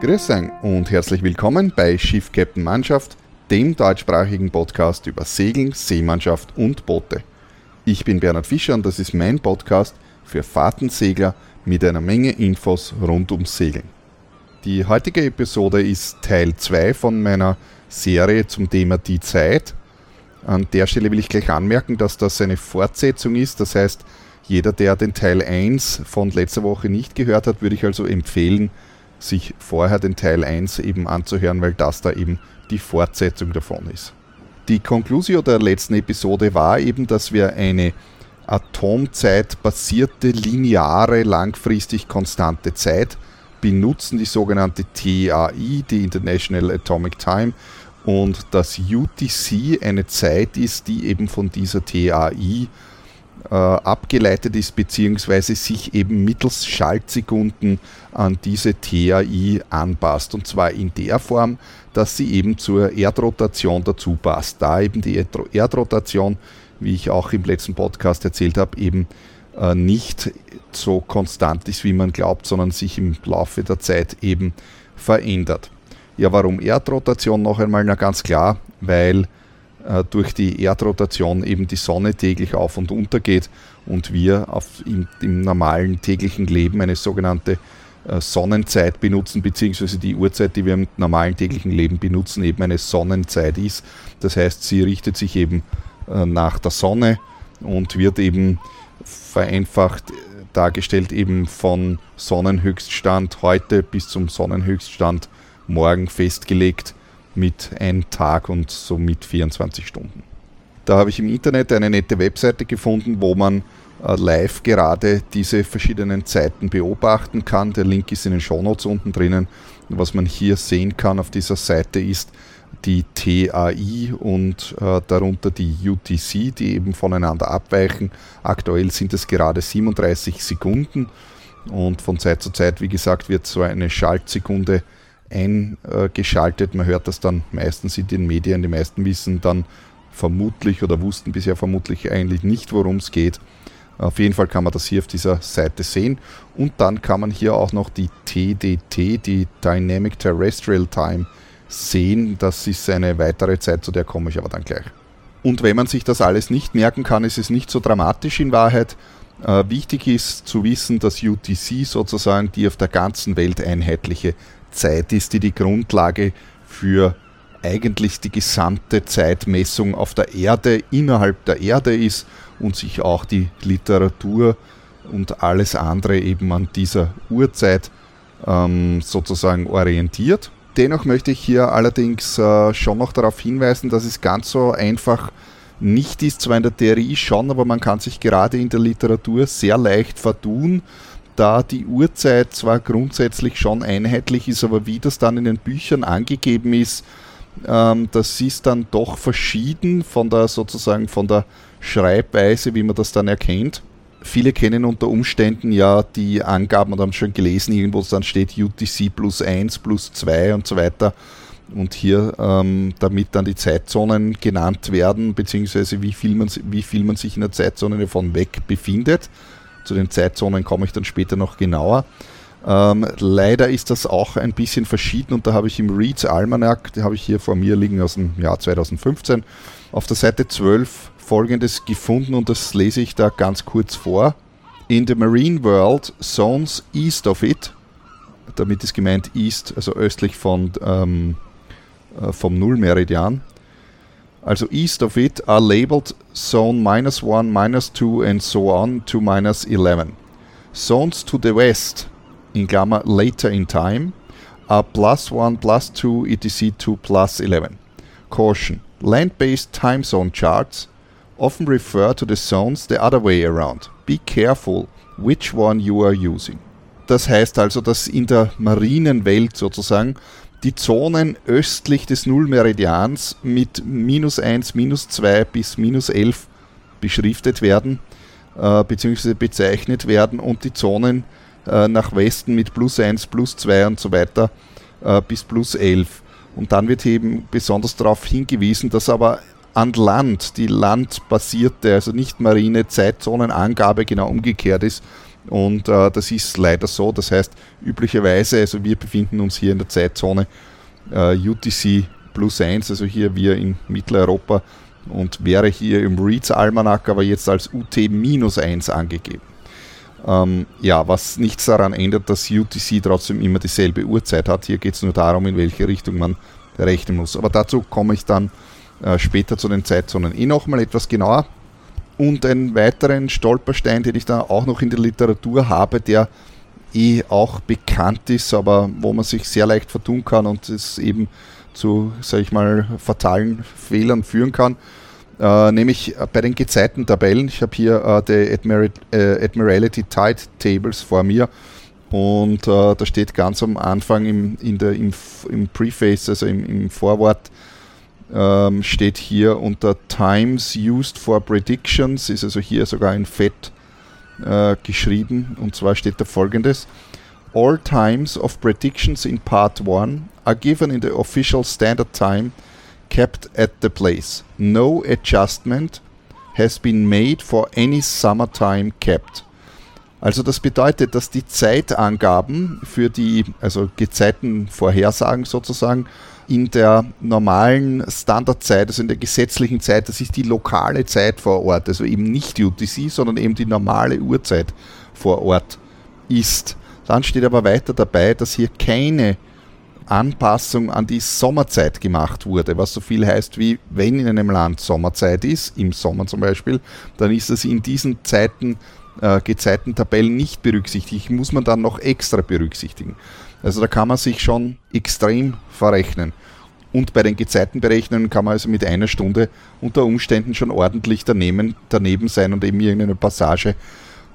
Grüß euch und herzlich willkommen bei Schiff Captain Mannschaft, dem deutschsprachigen Podcast über Segeln, Seemannschaft und Boote. Ich bin Bernhard Fischer und das ist mein Podcast für Fahrtensegler mit einer Menge Infos rund ums Segeln. Die heutige Episode ist Teil 2 von meiner Serie zum Thema Die Zeit. An der Stelle will ich gleich anmerken, dass das eine Fortsetzung ist. Das heißt, jeder, der den Teil 1 von letzter Woche nicht gehört hat, würde ich also empfehlen, sich vorher den Teil 1 eben anzuhören, weil das da eben die Fortsetzung davon ist. Die Konklusio der letzten Episode war eben, dass wir eine atomzeitbasierte, lineare, langfristig konstante Zeit benutzen, die sogenannte TAI, die International Atomic Time, und dass UTC eine Zeit ist, die eben von dieser TAI äh, abgeleitet ist, beziehungsweise sich eben mittels Schaltsekunden an diese TAI anpasst. Und zwar in der Form, dass sie eben zur Erdrotation dazu passt. Da eben die Erdrotation, wie ich auch im letzten Podcast erzählt habe, eben äh, nicht so konstant ist, wie man glaubt, sondern sich im Laufe der Zeit eben verändert. Ja, warum Erdrotation noch einmal? Na ganz klar, weil durch die Erdrotation eben die Sonne täglich auf und unter geht und wir auf, im, im normalen täglichen Leben eine sogenannte äh, Sonnenzeit benutzen, beziehungsweise die Uhrzeit, die wir im normalen täglichen Leben benutzen, eben eine Sonnenzeit ist. Das heißt, sie richtet sich eben äh, nach der Sonne und wird eben vereinfacht dargestellt eben von Sonnenhöchststand heute bis zum Sonnenhöchststand morgen festgelegt mit einem Tag und somit 24 Stunden. Da habe ich im Internet eine nette Webseite gefunden, wo man äh, live gerade diese verschiedenen Zeiten beobachten kann. Der Link ist in den Shownotes unten drinnen. Was man hier sehen kann auf dieser Seite ist die TAI und äh, darunter die UTC, die eben voneinander abweichen. Aktuell sind es gerade 37 Sekunden und von Zeit zu Zeit, wie gesagt, wird so eine Schaltsekunde eingeschaltet. Man hört das dann meistens in den Medien. Die meisten wissen dann vermutlich oder wussten bisher vermutlich eigentlich nicht, worum es geht. Auf jeden Fall kann man das hier auf dieser Seite sehen. Und dann kann man hier auch noch die TDT, die Dynamic Terrestrial Time, sehen. Das ist eine weitere Zeit, zu der komme ich aber dann gleich. Und wenn man sich das alles nicht merken kann, ist es nicht so dramatisch in Wahrheit. Äh, wichtig ist zu wissen, dass UTC sozusagen die auf der ganzen Welt einheitliche Zeit ist, die die Grundlage für eigentlich die gesamte Zeitmessung auf der Erde, innerhalb der Erde ist und sich auch die Literatur und alles andere eben an dieser Uhrzeit ähm, sozusagen orientiert. Dennoch möchte ich hier allerdings äh, schon noch darauf hinweisen, dass es ganz so einfach nicht ist, zwar in der Theorie schon, aber man kann sich gerade in der Literatur sehr leicht vertun da die Uhrzeit zwar grundsätzlich schon einheitlich ist, aber wie das dann in den Büchern angegeben ist, ähm, das ist dann doch verschieden von der sozusagen von der Schreibweise, wie man das dann erkennt. Viele kennen unter Umständen ja die Angaben und haben schon gelesen, irgendwo dann steht UTC plus 1 plus 2 und so weiter. Und hier, ähm, damit dann die Zeitzonen genannt werden, beziehungsweise wie viel, man, wie viel man sich in der Zeitzone davon weg befindet. Zu den Zeitzonen komme ich dann später noch genauer. Ähm, leider ist das auch ein bisschen verschieden und da habe ich im Reads Almanac, den habe ich hier vor mir liegen aus dem Jahr 2015, auf der Seite 12 folgendes gefunden und das lese ich da ganz kurz vor. In the marine world, zones east of it, damit ist gemeint east, also östlich von, ähm, äh, vom Nullmeridian, also east of it are labeled zone minus 1, minus 2 and so on to minus 11. Zones to the west, in Klammer later in time, are plus 1, plus 2, etc. to plus 11. Caution. Land-based time zone charts often refer to the zones the other way around. Be careful which one you are using. Das heißt also, dass in der marinen Welt sozusagen die Zonen östlich des Nullmeridians mit minus 1, minus 2 bis minus 11 beschriftet werden äh, bzw. bezeichnet werden und die Zonen äh, nach Westen mit plus 1, plus 2 und so weiter äh, bis plus 11. Und dann wird eben besonders darauf hingewiesen, dass aber an Land die landbasierte, also nicht marine Zeitzonenangabe genau umgekehrt ist Und äh, das ist leider so. Das heißt, üblicherweise, also wir befinden uns hier in der Zeitzone äh, UTC plus 1, also hier wir in Mitteleuropa und wäre hier im Reads Almanac aber jetzt als UT minus 1 angegeben. Ähm, ja, was nichts daran ändert, dass UTC trotzdem immer dieselbe Uhrzeit hat. Hier geht es nur darum, in welche Richtung man rechnen muss. Aber dazu komme ich dann äh, später zu den Zeitzonen eh nochmal etwas genauer. Und einen weiteren Stolperstein, den ich da auch noch in der Literatur habe, der eh auch bekannt ist, aber wo man sich sehr leicht vertun kann und es eben zu, sage ich mal, fatalen Fehlern führen kann. Äh, nämlich bei den Gezeitentabellen. Ich habe hier äh, die Admiral, äh, Admiralty Tide Tables vor mir und äh, da steht ganz am Anfang im, in der, im, im Preface, also im, im Vorwort, ähm, steht hier unter Times used for predictions, ist also hier sogar in Fett äh, geschrieben. Und zwar steht da folgendes. All times of predictions in Part 1 are given in the official standard time kept at the place. No adjustment has been made for any summertime kept. Also das bedeutet, dass die Zeitangaben für die, also Gezeitenvorhersagen sozusagen, in der normalen Standardzeit, also in der gesetzlichen Zeit, das ist die lokale Zeit vor Ort, also eben nicht UTC, sondern eben die normale Uhrzeit vor Ort ist. Dann steht aber weiter dabei, dass hier keine Anpassung an die Sommerzeit gemacht wurde, was so viel heißt wie, wenn in einem Land Sommerzeit ist, im Sommer zum Beispiel, dann ist es in diesen Zeiten äh, Gezeitentabellen nicht berücksichtigt, muss man dann noch extra berücksichtigen. Also da kann man sich schon extrem verrechnen. Und bei den Gezeitenberechnungen kann man also mit einer Stunde unter Umständen schon ordentlich daneben, daneben sein und eben irgendeine Passage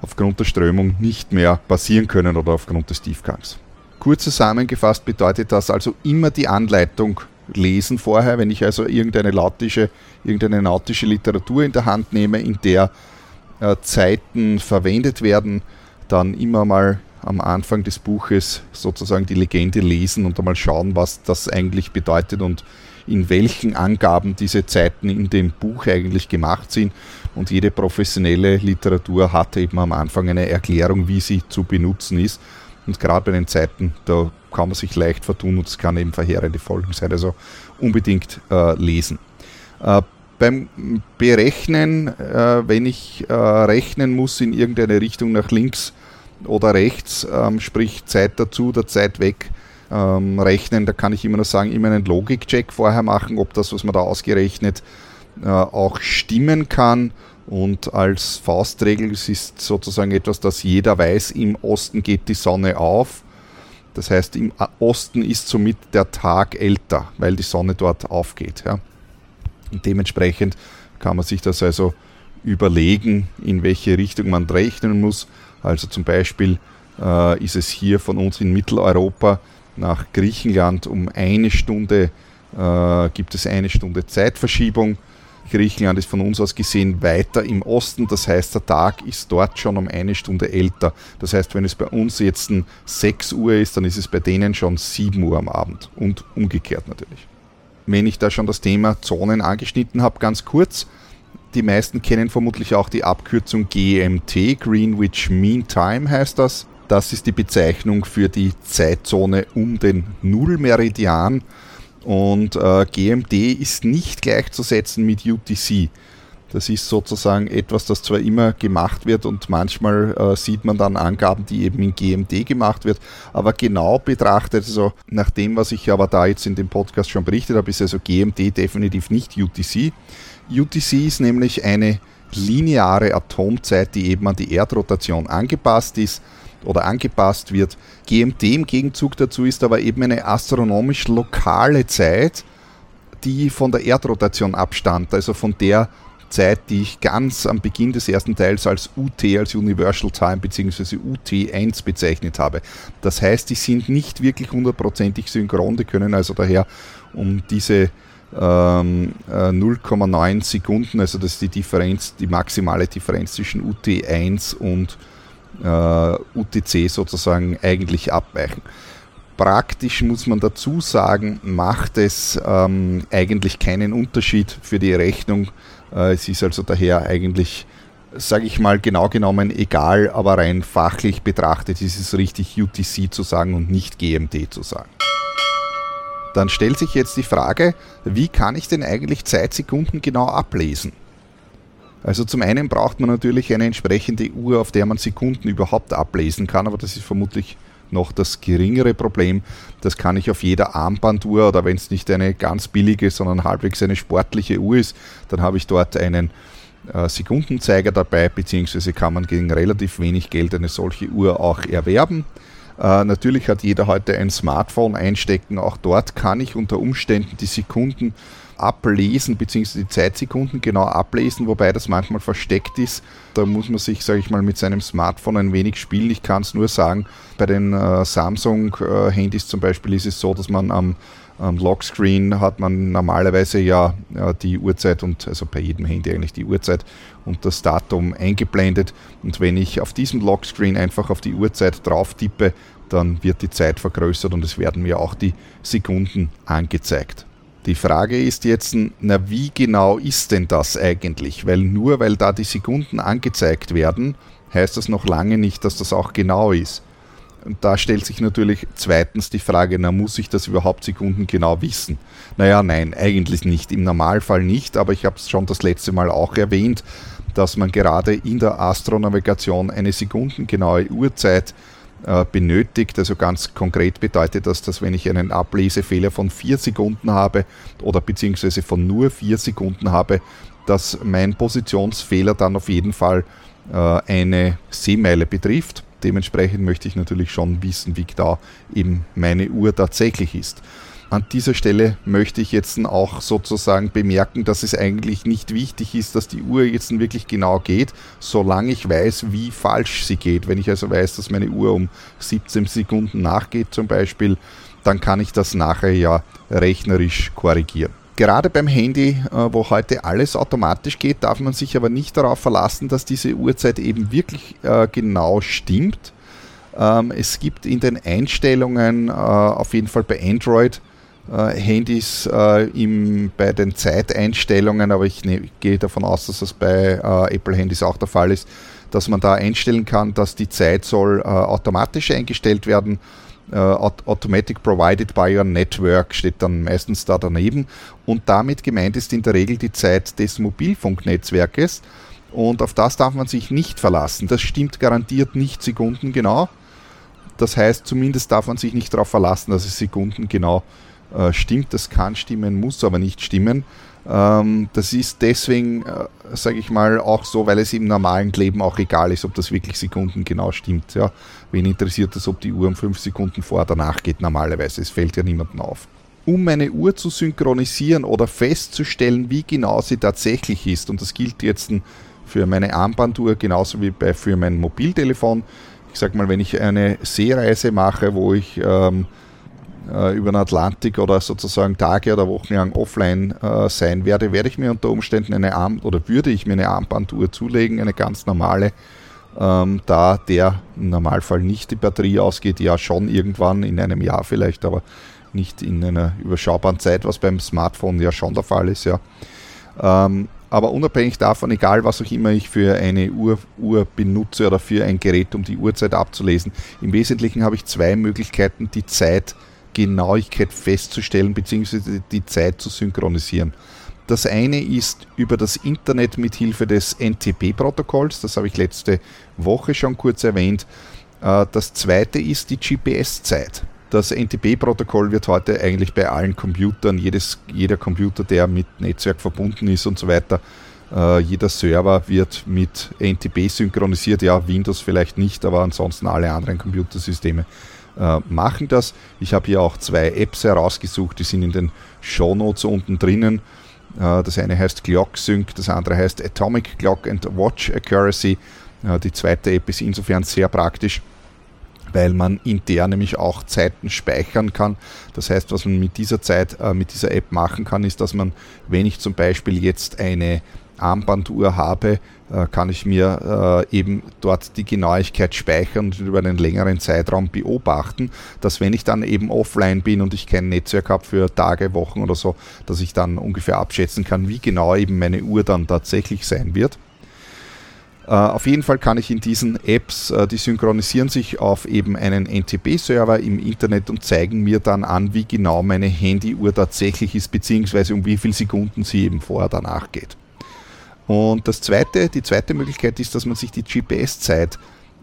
aufgrund der Strömung nicht mehr passieren können oder aufgrund des Tiefgangs. Kurz zusammengefasst bedeutet das also immer die Anleitung lesen vorher, wenn ich also irgendeine nautische, irgendeine nautische Literatur in der Hand nehme, in der äh, Zeiten verwendet werden, dann immer mal am Anfang des Buches sozusagen die Legende lesen und einmal schauen, was das eigentlich bedeutet und in welchen Angaben diese Zeiten in dem Buch eigentlich gemacht sind. Und jede professionelle Literatur hat eben am Anfang eine Erklärung, wie sie zu benutzen ist. Und gerade bei den Zeiten, da kann man sich leicht vertun und es kann eben verheerende Folgen sein. Also unbedingt äh, lesen. Äh, beim Berechnen, äh, wenn ich äh, rechnen muss in irgendeine Richtung nach links, oder rechts, ähm, sprich Zeit dazu oder Zeit weg ähm, rechnen. Da kann ich immer nur sagen, immer einen Logikcheck vorher machen, ob das, was man da ausgerechnet, äh, auch stimmen kann. Und als Faustregel, es ist sozusagen etwas, das jeder weiß, im Osten geht die Sonne auf. Das heißt, im Osten ist somit der Tag älter, weil die Sonne dort aufgeht. Ja. Und dementsprechend kann man sich das also überlegen, in welche Richtung man rechnen muss. Also zum Beispiel äh, ist es hier von uns in Mitteleuropa nach Griechenland um eine Stunde, äh, gibt es eine Stunde Zeitverschiebung. Griechenland ist von uns aus gesehen weiter im Osten, das heißt, der Tag ist dort schon um eine Stunde älter. Das heißt, wenn es bei uns jetzt 6 Uhr ist, dann ist es bei denen schon 7 Uhr am Abend und umgekehrt natürlich. Wenn ich da schon das Thema Zonen angeschnitten habe, ganz kurz, die meisten kennen vermutlich auch die Abkürzung GMT, Greenwich Mean Time heißt das. Das ist die Bezeichnung für die Zeitzone um den Nullmeridian. Und äh, GMT ist nicht gleichzusetzen mit UTC. Das ist sozusagen etwas, das zwar immer gemacht wird und manchmal äh, sieht man dann Angaben, die eben in GMT gemacht wird, aber genau betrachtet, also nach dem, was ich aber da jetzt in dem Podcast schon berichtet habe, ist also GMT definitiv nicht UTC. UTC ist nämlich eine lineare Atomzeit, die eben an die Erdrotation angepasst ist oder angepasst wird. GMT im Gegenzug dazu ist aber eben eine astronomisch lokale Zeit, die von der Erdrotation abstammt, also von der Zeit, die ich ganz am Beginn des ersten Teils als UT, als Universal Time bzw. UT1 bezeichnet habe. Das heißt, die sind nicht wirklich hundertprozentig synchron, die können also daher um diese ähm, 0,9 äh, Sekunden, also das ist die Differenz, die maximale Differenz zwischen UT1 und äh, UTC sozusagen eigentlich abweichen. Praktisch muss man dazu sagen, macht es ähm, eigentlich keinen Unterschied für die Rechnung. Äh, es ist also daher eigentlich sage ich mal, genau genommen egal, aber rein fachlich betrachtet ist es richtig, UTC zu sagen und nicht GMT zu sagen. Dann stellt sich jetzt die Frage, wie kann ich denn eigentlich Zeitsekunden genau ablesen? Also zum einen braucht man natürlich eine entsprechende Uhr, auf der man Sekunden überhaupt ablesen kann, aber das ist vermutlich noch das geringere Problem. Das kann ich auf jeder Armbanduhr oder wenn es nicht eine ganz billige, sondern halbwegs eine sportliche Uhr ist, dann habe ich dort einen äh, Sekundenzeiger dabei, beziehungsweise kann man gegen relativ wenig Geld eine solche Uhr auch erwerben. Äh, natürlich hat jeder heute ein Smartphone einstecken. Auch dort kann ich unter Umständen die Sekunden ablesen, beziehungsweise die Zeitsekunden genau ablesen, wobei das manchmal versteckt ist. Da muss man sich, sage ich mal, mit seinem Smartphone ein wenig spielen. Ich kann es nur sagen, bei den äh, Samsung-Handys äh, zum Beispiel ist es so, dass man am, am Lockscreen hat man normalerweise ja äh, die Uhrzeit und also bei jedem Handy eigentlich die Uhrzeit und das Datum eingeblendet. Und wenn ich auf diesem Lockscreen einfach auf die Uhrzeit drauf tippe, dann wird die Zeit vergrößert und es werden mir auch die Sekunden angezeigt. Die Frage ist jetzt, na wie genau ist denn das eigentlich? Weil nur weil da die Sekunden angezeigt werden, heißt das noch lange nicht, dass das auch genau ist. Und da stellt sich natürlich zweitens die Frage, na muss ich das überhaupt Sekunden genau wissen? Naja, nein, eigentlich nicht. Im Normalfall nicht, aber ich habe es schon das letzte Mal auch erwähnt, dass man gerade in der Astronavigation eine sekundengenaue Uhrzeit äh, benötigt. Also ganz konkret bedeutet das, dass wenn ich einen Ablesefehler von vier Sekunden habe oder beziehungsweise von nur vier Sekunden habe, dass mein Positionsfehler dann auf jeden Fall äh, eine Seemeile betrifft. Dementsprechend möchte ich natürlich schon wissen, wie da eben meine Uhr tatsächlich ist. An dieser Stelle möchte ich jetzt auch sozusagen bemerken, dass es eigentlich nicht wichtig ist, dass die Uhr jetzt wirklich genau geht, solange ich weiß, wie falsch sie geht. Wenn ich also weiß, dass meine Uhr um 17 Sekunden nachgeht zum Beispiel, dann kann ich das nachher ja rechnerisch korrigieren. Gerade beim Handy, äh, wo heute alles automatisch geht, darf man sich aber nicht darauf verlassen, dass diese Uhrzeit eben wirklich äh, genau stimmt. Ähm, es gibt in den Einstellungen, äh, auf jeden Fall bei Android, Handys bei den Zeiteinstellungen, aber ich ne, gehe davon aus, dass das bei Apple-Handys auch der Fall ist, dass man da einstellen kann, dass die Zeit soll automatisch eingestellt werden. Äh, automatic provided by your network steht dann meistens da daneben und damit gemeint ist in der Regel die Zeit des Mobilfunknetzwerkes und auf das darf man sich nicht verlassen. Das stimmt garantiert nicht sekundengenau. Das heißt, zumindest darf man sich nicht darauf verlassen, dass es sekundengenau äh, stimmt. Das kann stimmen, muss aber nicht stimmen. Ähm, das ist deswegen, äh, sage ich mal, auch so, weil es im normalen Leben auch egal ist, ob das wirklich Sekunden genau stimmt. Ja. Wen interessiert das, ob die Uhr um fünf Sekunden vor oder nach geht normalerweise? Es fällt ja niemandem auf. Um meine Uhr zu synchronisieren oder festzustellen, wie genau sie tatsächlich ist, und das gilt jetzt für meine Armbanduhr genauso wie bei, für mein Mobiltelefon. Ich sage mal, wenn ich eine Seereise mache, wo ich ähm, äh, über den Atlantik oder sozusagen Tage oder Wochen lang offline äh, sein werde, werde ich mir unter Umständen eine Arm oder würde ich mir eine Armbanduhr zulegen, eine ganz normale, ähm, da der im Normalfall nicht die Batterie ausgeht, ja schon irgendwann in einem Jahr vielleicht, aber nicht in einer überschaubaren Zeit, was beim Smartphone ja schon der Fall ist, ja. Ähm, aber unabhängig davon, egal was auch immer ich für eine Uhr, Uhr benutze oder für ein Gerät, um die Uhrzeit abzulesen, im Wesentlichen habe ich zwei Möglichkeiten, die Zeit Genauigkeit festzustellen bzw. die Zeit zu synchronisieren. Das eine ist über das Internet mit Hilfe des NTP-Protokolls, das habe ich letzte Woche schon kurz erwähnt. Äh, das zweite ist die GPS-Zeit. Das NTP-Protokoll wird heute eigentlich bei allen Computern, jedes, jeder Computer, der mit Netzwerk verbunden ist und so weiter, Uh, jeder Server wird mit NTP synchronisiert. Ja, Windows vielleicht nicht, aber ansonsten alle anderen Computersysteme äh, machen das. Ich habe hier auch zwei Apps herausgesucht, die sind in den Show Notes unten drinnen. Äh, das eine heißt Clock Sync, das andere heißt Atomic Clock and Watch Accuracy. Äh, die zweite App ist insofern sehr praktisch, weil man in der nämlich auch Zeiten speichern kann. Das heißt, was man mit dieser Zeit, äh, mit dieser App machen kann, ist, dass man, wenn ich zum Beispiel jetzt eine Armbanduhr habe, äh, kann ich mir äh, eben dort die Genauigkeit speichern und über einen längeren Zeitraum beobachten, dass wenn ich dann eben offline bin und ich kein Netzwerk habe für Tage, Wochen oder so, dass ich dann ungefähr abschätzen kann, wie genau eben meine Uhr dann tatsächlich sein wird. Äh, auf jeden Fall kann ich in diesen Apps, die synchronisieren sich auf eben einen NTP-Server im Internet und zeigen mir dann an, wie genau meine Handyuhr tatsächlich ist, beziehungsweise um wie viele Sekunden sie eben vorher danach geht. Und das zweite, die zweite Möglichkeit ist, dass man sich die GPS-Zeit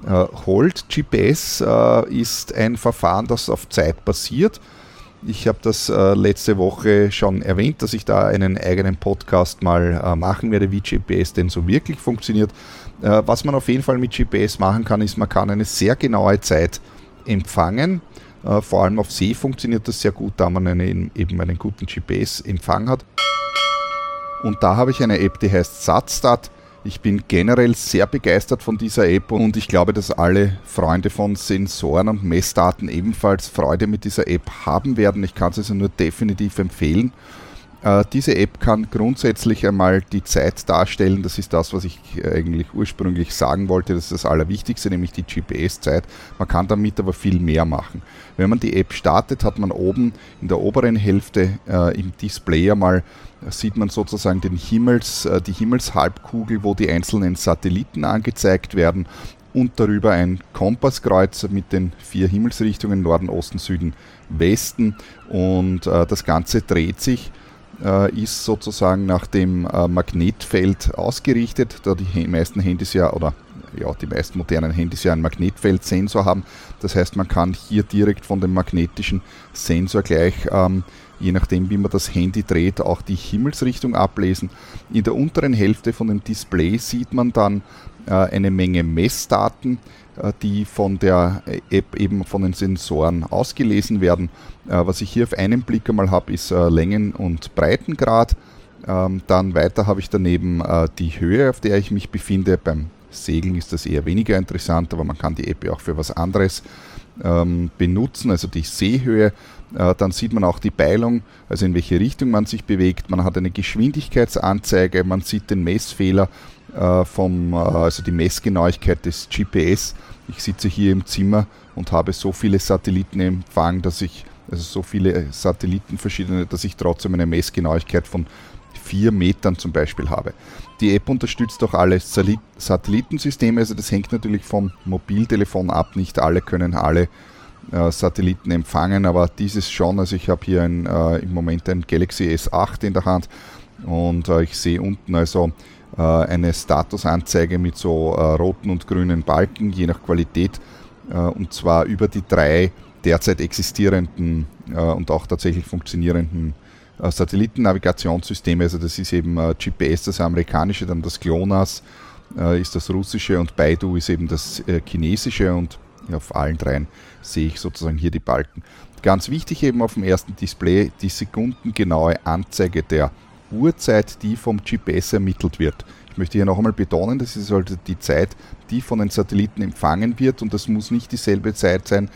äh, holt. GPS äh, ist ein Verfahren, das auf Zeit basiert. Ich habe das äh, letzte Woche schon erwähnt, dass ich da einen eigenen Podcast mal äh, machen werde, wie GPS denn so wirklich funktioniert. Äh, was man auf jeden Fall mit GPS machen kann, ist, man kann eine sehr genaue Zeit empfangen. Äh, vor allem auf See funktioniert das sehr gut, da man eine, eben einen guten GPS-Empfang hat. Und da habe ich eine App, die heißt SatStat. Ich bin generell sehr begeistert von dieser App und ich glaube, dass alle Freunde von Sensoren und Messdaten ebenfalls Freude mit dieser App haben werden. Ich kann es also nur definitiv empfehlen. Äh, diese App kann grundsätzlich einmal die Zeit darstellen. Das ist das, was ich eigentlich ursprünglich sagen wollte. Das ist das Allerwichtigste, nämlich die GPS-Zeit. Man kann damit aber viel mehr machen. Wenn man die App startet, hat man oben in der oberen Hälfte äh, im Display einmal sieht man sozusagen den Himmels, äh, die Himmelshalbkugel, wo die einzelnen Satelliten angezeigt werden und darüber ein Kompasskreuz mit den vier Himmelsrichtungen Norden, Osten, Süden, Westen und äh, das Ganze dreht sich äh, ist sozusagen nach dem äh, Magnetfeld ausgerichtet, da die meisten Handys ja oder ja, die meisten modernen Handys ja einen Magnetfeldsensor haben. Das heißt, man kann hier direkt von dem magnetischen Sensor gleich, ähm, je nachdem wie man das Handy dreht, auch die Himmelsrichtung ablesen. In der unteren Hälfte von dem Display sieht man dann äh, eine Menge Messdaten, die von der App eben von den Sensoren ausgelesen werden. Äh, was ich hier auf einen Blick einmal habe, ist Längen- und Breitengrad. Ähm, dann weiter habe ich daneben die Höhe, auf der ich mich befinde. Beim Segeln ist das eher weniger interessant, aber man kann die App auch für was anderes ähm, benutzen, also die Seehöhe. Dann sieht man auch die Beilung, also in welche Richtung man sich bewegt. Man hat eine Geschwindigkeitsanzeige, man sieht den Messfehler äh, vom, äh, also die Messgenauigkeit des GPS. Ich sitze hier im Zimmer und habe so viele Satelliten empfangen, dass ich, also so viele Satelliten verschiedene, dass ich trotzdem eine Messgenauigkeit von 4 Metern zum Beispiel habe. Die App unterstützt auch alle Satellitensysteme, also das hängt natürlich vom Mobiltelefon ab. Nicht alle können alle äh, Satelliten empfangen, aber dieses schon. Also ich habe hier ein, äh, im Moment ein Galaxy S8 in der Hand und äh, ich sehe unten also äh, eine Statusanzeige mit so äh, roten und grünen Balken, je nach Qualität, äh, und zwar über die drei derzeit existierenden und auch tatsächlich funktionierenden Satellitennavigationssysteme. Also das ist eben GPS, das amerikanische, dann das GLONASS ist das russische und Baidu ist eben das chinesische und auf allen dreien sehe ich sozusagen hier die Balken. Ganz wichtig eben auf dem ersten Display die sekundengenaue Anzeige der Uhrzeit, die vom GPS ermittelt wird. Ich möchte hier noch einmal betonen, das ist also die Zeit, die von den Satelliten empfangen wird und das muss nicht dieselbe Zeit sein,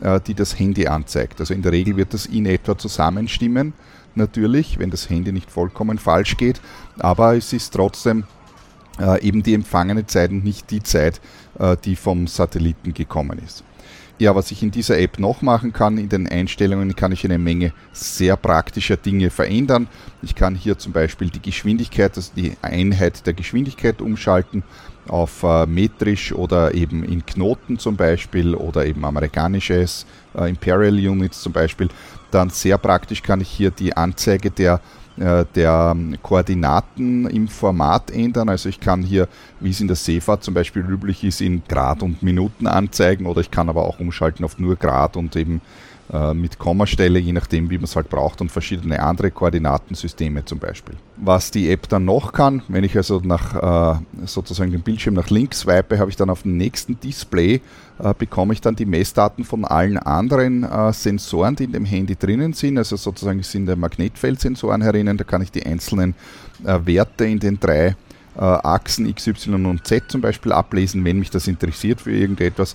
äh, die das Handy anzeigt. Also in der Regel wird das in etwa zusammenstimmen, natürlich, wenn das Handy nicht vollkommen falsch geht, aber es ist trotzdem äh, eben die empfangene Zeit und nicht die Zeit, äh, die vom Satelliten gekommen ist. Ja, was ich in dieser App noch machen kann, in den Einstellungen kann ich eine Menge sehr praktischer Dinge verändern. Ich kann hier zum Beispiel die Geschwindigkeit, also die Einheit der Geschwindigkeit umschalten auf äh, metrisch oder eben in Knoten zum Beispiel oder eben amerikanisches äh, Imperial Units zum Beispiel. Dann sehr praktisch kann ich hier die Anzeige der der Koordinaten im Format ändern. Also ich kann hier, wie es in der Seefahrt zum Beispiel üblich ist, in Grad und Minuten anzeigen oder ich kann aber auch umschalten auf nur Grad und eben äh, mit Kommastelle, je nachdem, wie man es halt braucht, und verschiedene andere Koordinatensysteme zum Beispiel. Was die App dann noch kann, wenn ich also nach äh, sozusagen den Bildschirm nach links swipe, habe ich dann auf dem nächsten Display äh, bekomme ich dann die Messdaten von allen anderen Sensoren, die in dem Handy drinnen sind. Also sozusagen sind der Magnetfeldsensoren herinnen, da kann ich die einzelnen Werte in den drei Achsen X, Y und Z zum Beispiel ablesen, wenn mich das interessiert für irgendetwas.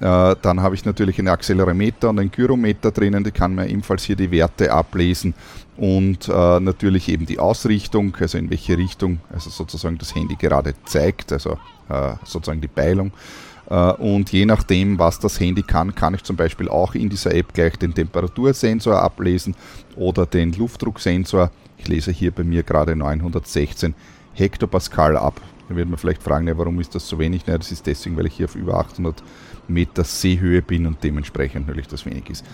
Äh, dann habe ich natürlich einen Accelerometer und einen Gyrometer drinnen, die kann man ebenfalls hier die Werte ablesen und äh, natürlich eben die Ausrichtung, also in welche Richtung also sozusagen das Handy gerade zeigt, also äh, sozusagen die Beilung. Äh, und je nachdem, was das Handy kann, kann ich zum Beispiel auch in dieser App gleich den Temperatursensor ablesen oder den Luftdrucksensor. Ich lese hier bei mir gerade 916 Hektopascal ab. Dann wird man vielleicht fragen, ja, warum ist das so wenig? Naja, das ist deswegen, weil ich hier auf über 800 Meter Seehöhe bin und dementsprechend natürlich das wenig ist.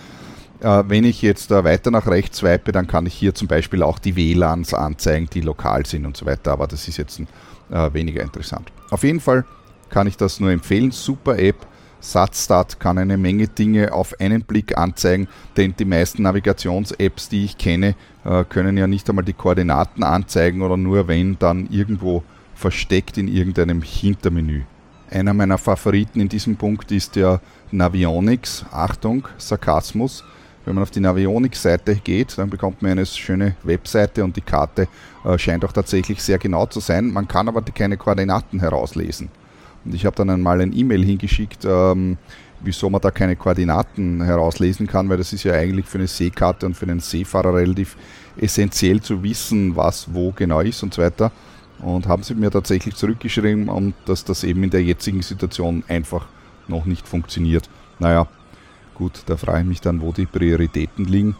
Äh, wenn ich jetzt äh, weiter nach rechts swipe, dann kann ich hier zum Beispiel auch die WLANs anzeigen, die lokal sind und so weiter, aber das ist jetzt ein, äh, weniger interessant. Auf jeden Fall kann ich das nur empfehlen. Super App. SatzStat kann eine Menge Dinge auf einen Blick anzeigen, denn die meisten Navigations-Apps, die ich kenne, äh, können ja nicht einmal die Koordinaten anzeigen oder nur wenn, dann irgendwo versteckt in irgendeinem Hintermenü. Einer meiner Favoriten in diesem Punkt ist der Navionics. Achtung, Sarkasmus. Wenn man auf die Navionics-Seite geht, dann bekommt man eine schöne Webseite und die Karte äh, scheint auch tatsächlich sehr genau zu sein. Man kann aber keine Koordinaten herauslesen. Und ich habe dann einmal ein E-Mail hingeschickt, ähm, wieso man da keine Koordinaten herauslesen kann, weil das ist ja eigentlich für eine Seekarte und für einen Seefahrer relativ essentiell zu wissen, was wo genau ist und so weiter. Und haben sie mir tatsächlich zurückgeschrieben, und dass das eben in der jetzigen Situation einfach noch nicht funktioniert. Naja, gut, da frage ich mich dann, wo die Prioritäten liegen.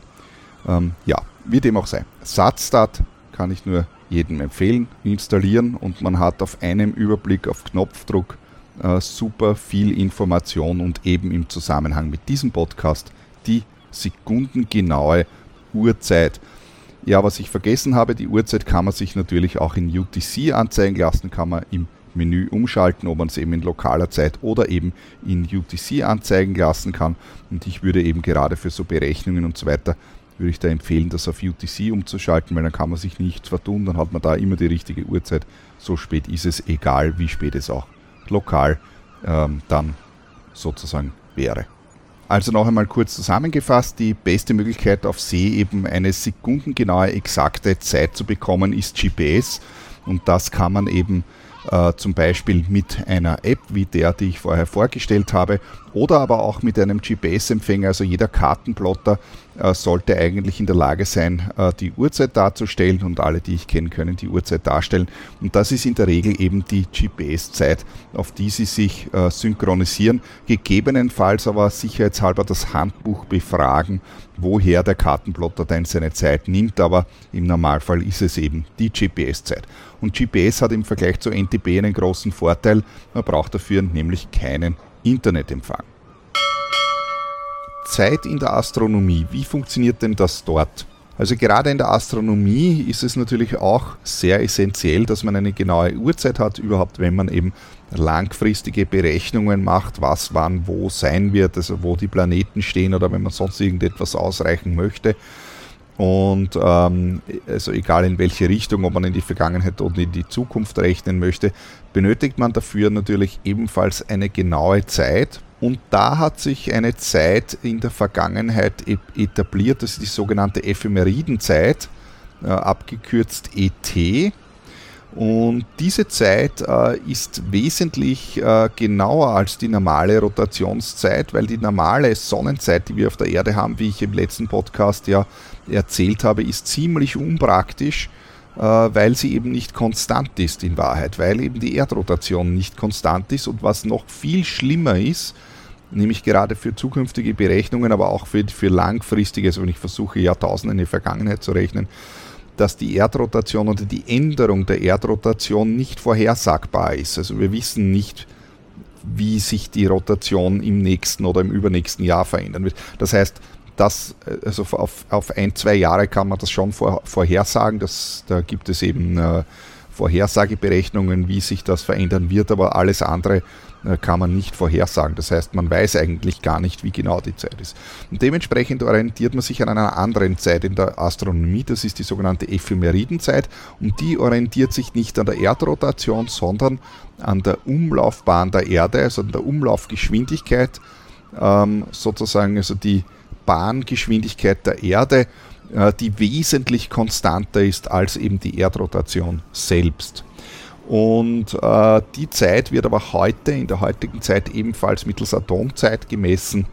Ähm, ja, wie dem auch sei. Satzstat kann ich nur jedem empfehlen, installieren und man hat auf einem Überblick auf Knopfdruck äh, super viel Information und eben im Zusammenhang mit diesem Podcast die sekundengenaue Uhrzeit. Ja, was ich vergessen habe, die Uhrzeit kann man sich natürlich auch in UTC anzeigen lassen, kann man im Menü umschalten, ob man es eben in lokaler Zeit oder eben in UTC anzeigen lassen kann. Und ich würde eben gerade für so Berechnungen und so weiter würde ich da empfehlen, das auf UTC umzuschalten, weil dann kann man sich nichts vertun, dann hat man da immer die richtige Uhrzeit. So spät ist es, egal wie spät es auch lokal ähm, dann sozusagen wäre. Also noch einmal kurz zusammengefasst, die beste Möglichkeit auf See eben eine sekundengenaue exakte Zeit zu bekommen ist GPS und das kann man eben äh, zum Beispiel mit einer App wie der, die ich vorher vorgestellt habe, oder aber auch mit einem GPS-Empfänger. Also jeder Kartenplotter sollte eigentlich in der Lage sein, äh, die Uhrzeit darzustellen und alle, die ich kenne, können die Uhrzeit darstellen. Und das ist in der Regel eben die GPS-Zeit, auf die Sie sich äh, synchronisieren. Gegebenenfalls aber sicherheitshalber das Handbuch befragen, woher der Kartenplotter denn seine Zeit nimmt. Aber im Normalfall ist es eben die GPS-Zeit. Und GPS hat im Vergleich zu NTP einen großen Vorteil. Man braucht dafür nämlich keinen Internetempfang. Zeit in der Astronomie. Wie funktioniert denn das dort? Also gerade in der Astronomie ist es natürlich auch sehr essentiell, dass man eine genaue Uhrzeit hat, überhaupt wenn man eben langfristige Berechnungen macht, was wann wo sein wird, also wo die Planeten stehen oder wenn man sonst irgendetwas ausreichen möchte. Und ähm, also egal in welche Richtung, ob man in die Vergangenheit oder in die Zukunft rechnen möchte, benötigt man dafür natürlich ebenfalls eine genaue Zeit. Und da hat sich eine Zeit in der Vergangenheit e-, etabliert, das ist die sogenannte Ephemeridenzeit, äh, abgekürzt ET. Und diese Zeit äh, ist wesentlich äh, genauer als die normale Rotationszeit, weil die normale Sonnenzeit, die wir auf der Erde haben, wie ich im letzten Podcast ja erzählt habe, ist ziemlich unpraktisch, weil sie eben nicht konstant ist in Wahrheit, weil eben die Erdrotation nicht konstant ist und was noch viel schlimmer ist, nämlich gerade für zukünftige Berechnungen, aber auch für, für langfristige, also wenn ich versuche Jahrtausende in die Vergangenheit zu rechnen, dass die Erdrotation oder die Änderung der Erdrotation nicht vorhersagbar ist. Also wir wissen nicht, wie sich die Rotation im nächsten oder im übernächsten Jahr verändern wird. Das heißt, das, also auf, auf ein, zwei Jahre kann man das schon vor, vorhersagen. Das, da gibt es eben äh, Vorhersageberechnungen, wie sich das verändern wird, aber alles andere kann man nicht vorhersagen. Das heißt, man weiß eigentlich gar nicht, wie genau die Zeit ist. Und dementsprechend orientiert man sich an einer anderen Zeit in der Astronomie, das ist die sogenannte Ephemeridenzeit und die orientiert sich nicht an der Erdrotation, sondern an der Umlaufbahn der Erde, also an der Umlaufgeschwindigkeit, ähm, sozusagen also die Bahngeschwindigkeit der Erde, äh, die wesentlich konstanter ist als eben die Erdrotation selbst. Und äh, die Zeit wird aber heute, in der heutigen Zeit, ebenfalls mittels Atomzeit gemessen.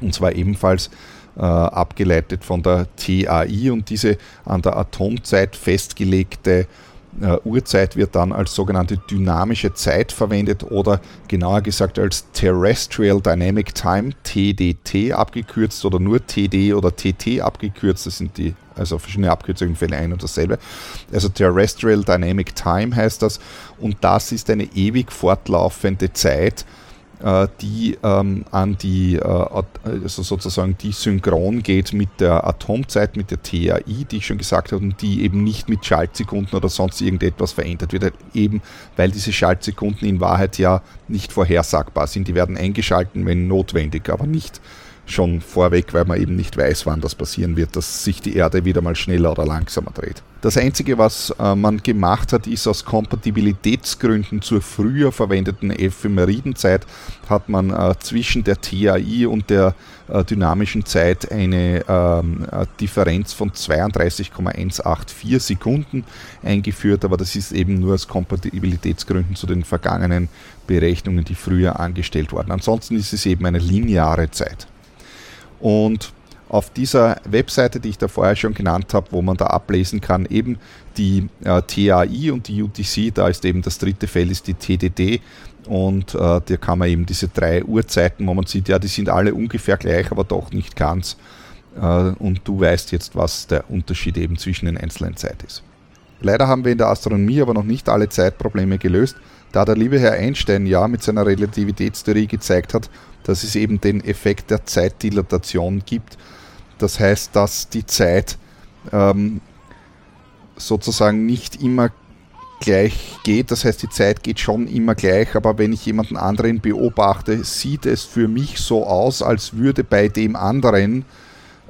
Und zwar ebenfalls äh, abgeleitet von der TAI. Und diese an der Atomzeit festgelegte äh, Uhrzeit wird dann als sogenannte dynamische Zeit verwendet oder genauer gesagt als Terrestrial Dynamic Time, TDT abgekürzt oder nur TD oder TT abgekürzt. Das sind die also verschiedene Abkürzungen für ein und dasselbe. Also Terrestrial Dynamic Time heißt das und das ist eine ewig fortlaufende Zeit, äh, die ähm, an die, äh, also sozusagen die synchron geht mit der Atomzeit, mit der TAI, die ich schon gesagt habe, und die eben nicht mit Schaltsekunden oder sonst irgendetwas verändert wird, eben weil diese Schaltsekunden in Wahrheit ja nicht vorhersagbar sind. Die werden eingeschalten, wenn notwendig, aber nicht schon vorweg, weil man eben nicht weiß, wann das passieren wird, dass sich die Erde wieder mal schneller oder langsamer dreht. Das Einzige, was äh, man gemacht hat, ist aus Kompatibilitätsgründen zur früher verwendeten Ephemeridenzeit, hat man äh, zwischen der TAI und der äh, dynamischen Zeit eine ähm, Differenz von 32,184 Sekunden eingeführt, aber das ist eben nur aus Kompatibilitätsgründen zu den vergangenen Berechnungen, die früher angestellt wurden. Ansonsten ist es eben eine lineare Zeit. Und auf dieser Webseite, die ich da vorher schon genannt habe, wo man da ablesen kann, eben die äh, TAI und die UTC, da ist eben das dritte Feld, ist die TDD und äh, da kann man eben diese drei Uhrzeiten, wo man sieht, ja, die sind alle ungefähr gleich, aber doch nicht ganz. Äh, und du weißt jetzt, was der Unterschied eben zwischen den einzelnen Zeiten ist. Leider haben wir in der Astronomie aber noch nicht alle Zeitprobleme gelöst, da der liebe Herr Einstein ja mit seiner Relativitätstheorie gezeigt hat, dass es eben den Effekt der Zeitdilatation gibt. Das heißt, dass die Zeit ähm, sozusagen nicht immer gleich geht. Das heißt, die Zeit geht schon immer gleich, aber wenn ich jemanden anderen beobachte, sieht es für mich so aus, als würde bei dem anderen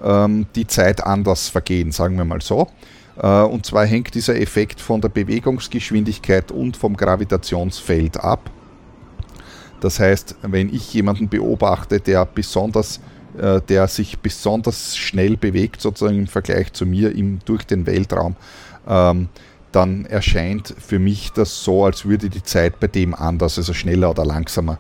ähm, die Zeit anders vergehen, sagen wir mal so. Äh, und zwar hängt dieser Effekt von der Bewegungsgeschwindigkeit und vom Gravitationsfeld ab. Das heißt, wenn ich jemanden beobachte, der besonders äh, der sich besonders schnell bewegt, sozusagen im Vergleich zu mir im, durch den Weltraum, ähm, dann erscheint für mich das so, als würde die Zeit bei dem anders, also schneller oder langsamer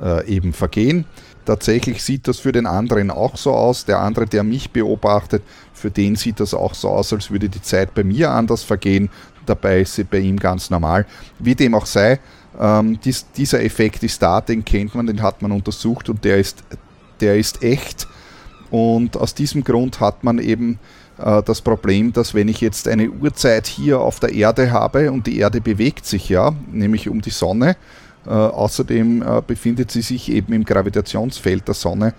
äh, eben vergehen. Tatsächlich sieht das für den anderen auch so aus. Der andere, der mich beobachtet, für den sieht das auch so aus, als würde die Zeit bei mir anders vergehen. Dabei ist sie bei ihm ganz normal. Wie dem auch sei, ähm, dies, dieser Effekt ist da, den kennt man, den hat man untersucht und der ist, der ist echt. Und aus diesem Grund hat man eben äh, das Problem, dass wenn ich jetzt eine Uhrzeit hier auf der Erde habe und die Erde bewegt sich ja, nämlich um die Sonne, äh, außerdem äh, befindet sie sich eben im Gravitationsfeld der Sonne.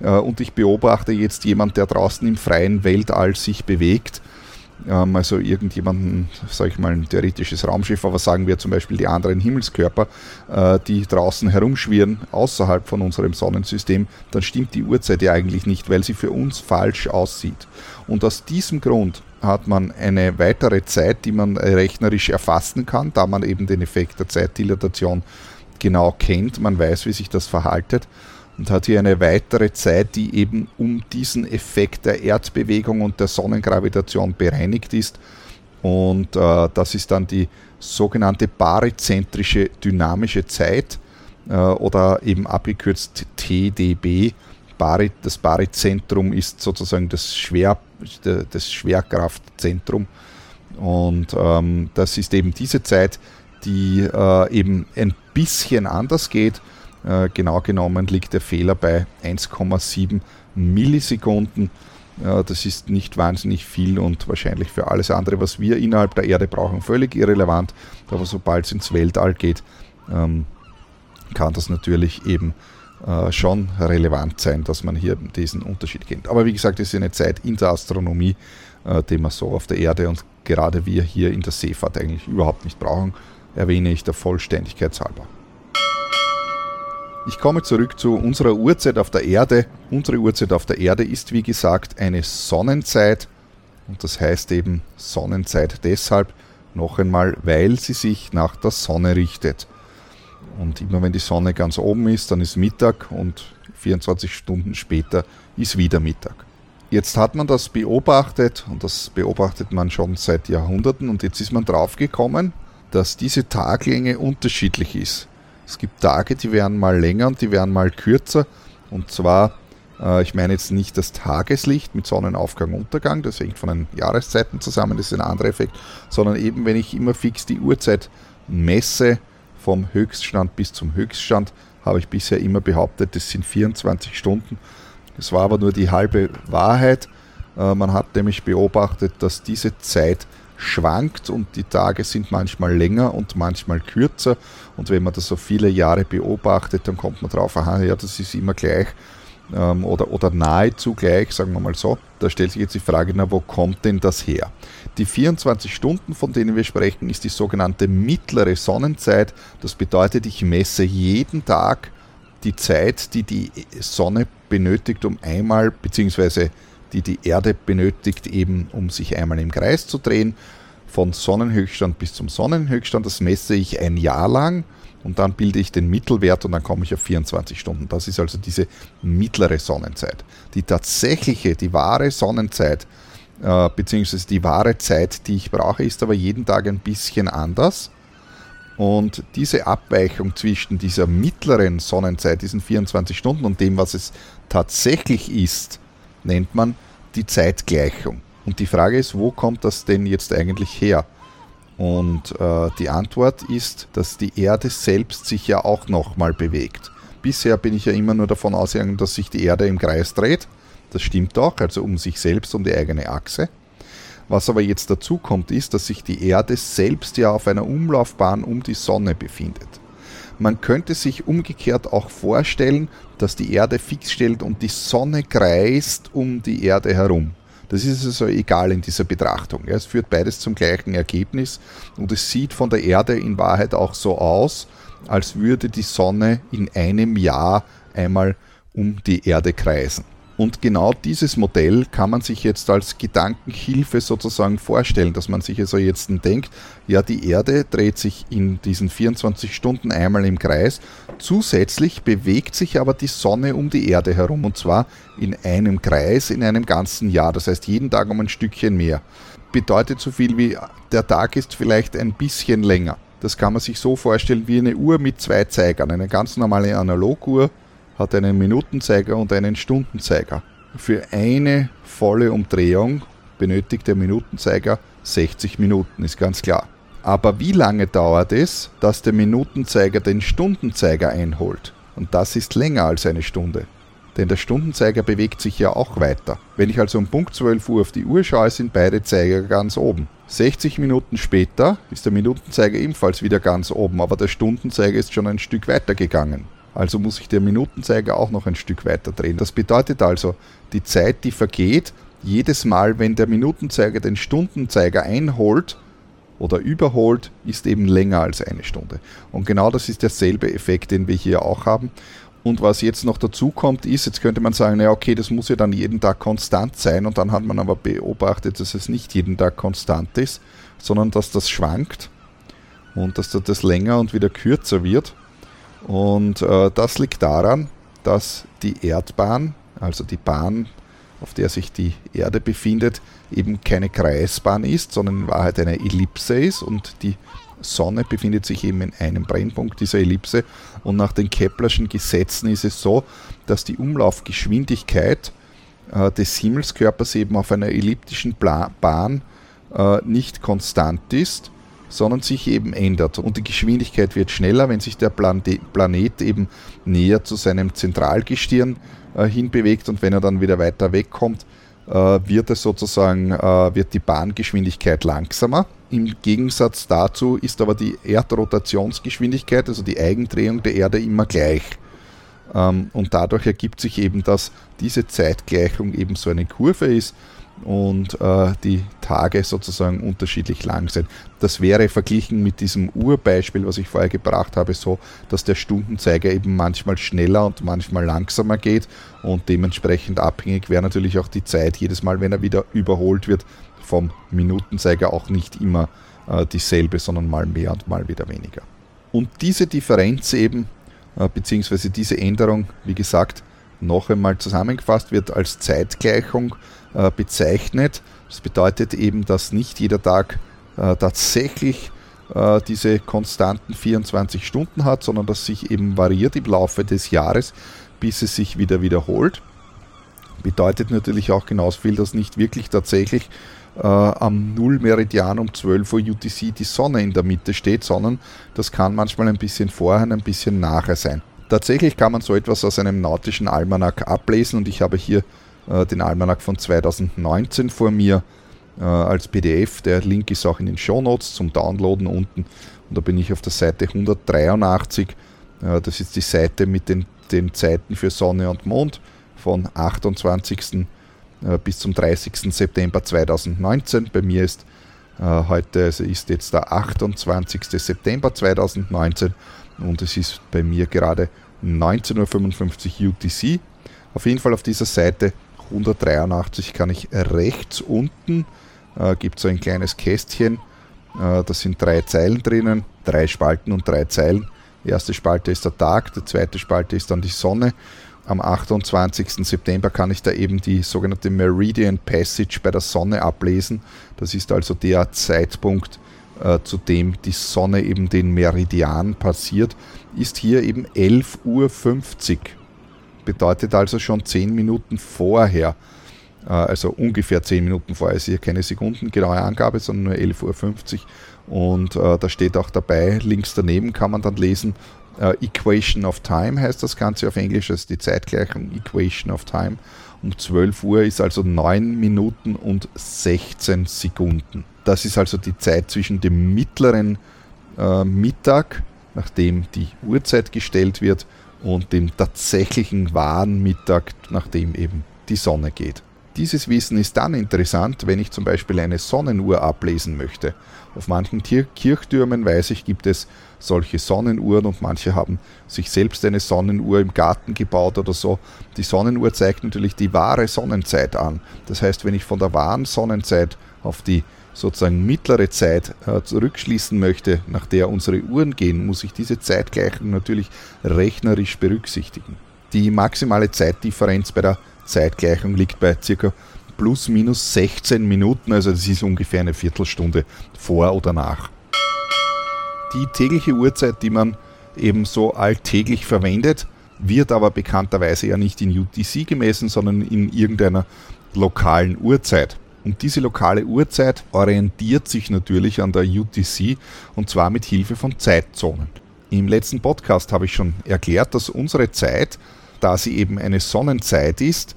Äh, und ich beobachte jetzt jemand, der draußen im freien Weltall sich bewegt, ähm, also irgendjemanden, sage ich mal, ein theoretisches Raumschiff, aber sagen wir zum Beispiel die anderen Himmelskörper, äh, die draußen herumschwirren, außerhalb von unserem Sonnensystem, dann stimmt die Uhrzeit ja eigentlich nicht, weil sie für uns falsch aussieht. Und aus diesem Grund hat man eine weitere Zeit, die man rechnerisch erfassen kann, da man eben den Effekt der Zeitdilatation genau kennt, man weiß, wie sich das verhaltet und hat hier eine weitere Zeit, die eben um diesen Effekt der Erdbewegung und der Sonnengravitation bereinigt ist. Und äh, das ist dann die sogenannte baryzentrische dynamische Zeit äh, oder eben abgekürzt TDB. Bari, das Baryzentrum ist sozusagen das, Schwer, das Schwerkraftzentrum. Und ähm, das ist eben diese Zeit, die äh, eben ein bisschen anders geht genau genommen liegt der Fehler bei 1,7 Millisekunden. Äh, das ist nicht wahnsinnig viel und wahrscheinlich für alles andere, was wir innerhalb der Erde brauchen, völlig irrelevant. Aber sobald es ins Weltall geht, ähm, kann das natürlich eben äh, schon relevant sein, dass man hier diesen Unterschied kennt. Aber wie gesagt, es ist eine Zeit in der Astronomie, die man so auf der Erde und gerade wir hier in der Seefahrt eigentlich überhaupt nicht brauchen, erwähne ich der Vollständigkeit halber. Ich komme zurück zu unserer Uhrzeit auf der Erde. Unsere Uhrzeit auf der Erde ist wie gesagt eine Sonnenzeit und das heißt eben Sonnenzeit deshalb noch einmal, weil sie sich nach der Sonne richtet. Und immer wenn die Sonne ganz oben ist, dann ist Mittag und 24 Stunden später ist wieder Mittag. Jetzt hat man das beobachtet und das beobachtet man schon seit Jahrhunderten und jetzt ist man draufgekommen, dass diese Taglänge unterschiedlich ist. Es gibt Tage, die werden mal länger und die werden mal kürzer. Und zwar, äh, ich meine jetzt nicht das Tageslicht mit Sonnenaufgang, Untergang, das hängt von den Jahreszeiten zusammen, das ist ein anderer Effekt, sondern eben, wenn ich immer fix die Uhrzeit messe, vom Höchststand bis zum Höchststand, habe ich bisher immer behauptet, das sind 24 Stunden. Das war aber nur die halbe Wahrheit. Äh, man hat nämlich beobachtet, dass diese Zeit schwankt und die Tage sind manchmal länger und manchmal kürzer. Und wenn man das so viele Jahre beobachtet, dann kommt man drauf, aha, ja, das ist immer gleich ähm, oder, oder nahezu gleich, sagen wir mal so. Da stellt sich jetzt die Frage, na, wo kommt denn das her? Die 24 Stunden, von denen wir sprechen, ist die sogenannte mittlere Sonnenzeit. Das bedeutet, ich messe jeden Tag die Zeit, die die Sonne benötigt, um einmal, beziehungsweise die die Erde benötigt, eben um sich einmal im Kreis zu drehen, von Sonnenhöchststand bis zum Sonnenhöchststand. Das messe ich ein Jahr lang und dann bilde ich den Mittelwert und dann komme ich auf 24 Stunden. Das ist also diese mittlere Sonnenzeit. Die tatsächliche, die wahre Sonnenzeit, äh, beziehungsweise die wahre Zeit, die ich brauche, ist aber jeden Tag ein bisschen anders. Und diese Abweichung zwischen dieser mittleren Sonnenzeit, diesen 24 Stunden und dem, was es tatsächlich ist, nennt man die Zeitgleichung. Und die Frage ist, wo kommt das denn jetzt eigentlich her? Und äh, die Antwort ist, dass die Erde selbst sich ja auch nochmal bewegt. Bisher bin ich ja immer nur davon ausgegangen, dass sich die Erde im Kreis dreht. Das stimmt auch, also um sich selbst, um die eigene Achse. Was aber jetzt dazu kommt, ist, dass sich die Erde selbst ja auf einer Umlaufbahn um die Sonne befindet. Man könnte sich umgekehrt auch vorstellen, dass die Erde fix stellt und die Sonne kreist um die Erde herum. Das ist also egal in dieser Betrachtung. Es führt beides zum gleichen Ergebnis und es sieht von der Erde in Wahrheit auch so aus, als würde die Sonne in einem Jahr einmal um die Erde kreisen. Und genau dieses Modell kann man sich jetzt als Gedankenhilfe sozusagen vorstellen, dass man sich also jetzt denkt, ja, die Erde dreht sich in diesen 24 Stunden einmal im Kreis, zusätzlich bewegt sich aber die Sonne um die Erde herum und zwar in einem Kreis in einem ganzen Jahr, das heißt jeden Tag um ein Stückchen mehr. Bedeutet so viel wie der Tag ist vielleicht ein bisschen länger. Das kann man sich so vorstellen wie eine Uhr mit zwei Zeigern, eine ganz normale Analoguhr hat einen Minutenzeiger und einen Stundenzeiger. Für eine volle Umdrehung benötigt der Minutenzeiger 60 Minuten, ist ganz klar. Aber wie lange dauert es, dass der Minutenzeiger den Stundenzeiger einholt? Und das ist länger als eine Stunde. Denn der Stundenzeiger bewegt sich ja auch weiter. Wenn ich also um Punkt 12 Uhr auf die Uhr schaue, sind beide Zeiger ganz oben. 60 Minuten später ist der Minutenzeiger ebenfalls wieder ganz oben, aber der Stundenzeiger ist schon ein Stück weiter gegangen. Also muss sich der Minutenzeiger auch noch ein Stück weiter drehen. Das bedeutet also, die Zeit, die vergeht, jedes Mal, wenn der Minutenzeiger den Stundenzeiger einholt oder überholt, ist eben länger als eine Stunde. Und genau das ist derselbe Effekt, den wir hier auch haben. Und was jetzt noch dazu kommt, ist, jetzt könnte man sagen, naja, okay, das muss ja dann jeden Tag konstant sein. Und dann hat man aber beobachtet, dass es nicht jeden Tag konstant ist, sondern dass das schwankt und dass das länger und wieder kürzer wird. Und äh, das liegt daran, dass die Erdbahn, also die Bahn, auf der sich die Erde befindet, eben keine Kreisbahn ist, sondern in Wahrheit eine Ellipse ist. Und die Sonne befindet sich eben in einem Brennpunkt dieser Ellipse. Und nach den Keplerschen Gesetzen ist es so, dass die Umlaufgeschwindigkeit äh, des Himmelskörpers eben auf einer elliptischen Bahn äh, nicht konstant ist, sondern sich eben ändert. Und die Geschwindigkeit wird schneller, wenn sich der Planet eben näher zu seinem Zentralgestirn äh, hinbewegt und wenn er dann wieder weiter wegkommt, äh, wird es sozusagen, äh, wird die Bahngeschwindigkeit langsamer. Im Gegensatz dazu ist aber die Erdrotationsgeschwindigkeit, also die Eigendrehung der Erde, immer gleich. Ähm, und dadurch ergibt sich eben, dass diese Zeitgleichung eben so eine Kurve ist und die Tage sozusagen unterschiedlich lang sind. Das wäre verglichen mit diesem Urbeispiel, was ich vorher gebracht habe, so, dass der Stundenzeiger eben manchmal schneller und manchmal langsamer geht und dementsprechend abhängig wäre natürlich auch die Zeit jedes Mal, wenn er wieder überholt wird, vom Minutenzeiger auch nicht immer äh, dieselbe, sondern mal mehr und mal wieder weniger. Und diese Differenz eben, äh, beziehungsweise diese Änderung, wie gesagt, noch einmal zusammengefasst wird als Zeitgleichung äh, bezeichnet. Das bedeutet eben, dass nicht jeder Tag äh, tatsächlich äh, diese konstanten 24 Stunden hat, sondern dass sich eben variiert im Laufe des Jahres, bis es sich wieder wiederholt. Bedeutet natürlich auch genauso viel, dass nicht wirklich tatsächlich äh, am Nullmeridian um 12 Uhr UTC die Sonne in der Mitte steht, sondern das kann manchmal ein bisschen vorher, ein bisschen nachher sein. Tatsächlich kann man so etwas aus einem nautischen Almanach ablesen und ich habe hier äh, den Almanach von 2019 vor mir äh, als PDF. Der Link ist auch in den Show Notes zum Downloaden unten. Und da bin ich auf der Seite 183. Äh, das ist die Seite mit den, den Zeiten für Sonne und Mond von 28. Äh, bis zum 30. September 2019. Bei mir ist heute, also ist jetzt der 28. September 2019 und es ist bei mir gerade 19.55 Uhr UTC. Auf jeden Fall auf dieser Seite 183 kann ich rechts unten, äh, gibt es so ein kleines Kästchen, äh, da sind drei Zeilen drinnen, drei Spalten und drei Zeilen. Die erste Spalte ist der Tag, die zweite Spalte ist dann die Sonne am 28. September kann ich da eben die sogenannte Meridian Passage bei der Sonne ablesen. Das ist also der Zeitpunkt, äh, zu dem die Sonne eben den Meridian passiert, ist hier eben 11.50 Uhr. Bedeutet also schon 10 Minuten vorher, also ungefähr 10 Minuten vorher, ist hier keine sekundengenaue Angabe, sondern nur 11.50 Uhr. Und äh, da steht auch dabei, links daneben kann man dann lesen, Uh, Equation of Time heißt das Ganze auf Englisch, ist die Zeitgleichung Equation of Time. Um 12 Uhr ist also 9 Minuten und 16 Sekunden. Das ist also die Zeit zwischen dem mittleren äh, Mittag, nachdem die Uhrzeit gestellt wird, und dem tatsächlichen wahren Mittag, nachdem eben die Sonne geht. Dieses Wissen ist dann interessant, wenn ich zum Beispiel eine Sonnenuhr ablesen möchte. Auf manchen Kirchtürmen, weiß ich, gibt es solche Sonnenuhren und manche haben sich selbst eine Sonnenuhr im Garten gebaut oder so. Die Sonnenuhr zeigt natürlich die wahre Sonnenzeit an. Das heißt, wenn ich von der wahren Sonnenzeit auf die sozusagen mittlere Zeit äh, zurückschließen möchte, nach der unsere Uhren gehen, muss ich diese Zeitgleichung natürlich rechnerisch berücksichtigen. Die maximale Zeitdifferenz bei der Zeitgleichung liegt bei ca. plus minus 16 Minuten, also das ist ungefähr eine Viertelstunde vor oder nach. Die tägliche Uhrzeit, die man eben so alltäglich verwendet, wird aber bekannterweise ja nicht in UTC gemessen, sondern in irgendeiner lokalen Uhrzeit. Und diese lokale Uhrzeit orientiert sich natürlich an der UTC und zwar mit Hilfe von Zeitzonen. Im letzten Podcast habe ich schon erklärt, dass unsere Zeit da sie eben eine Sonnenzeit ist,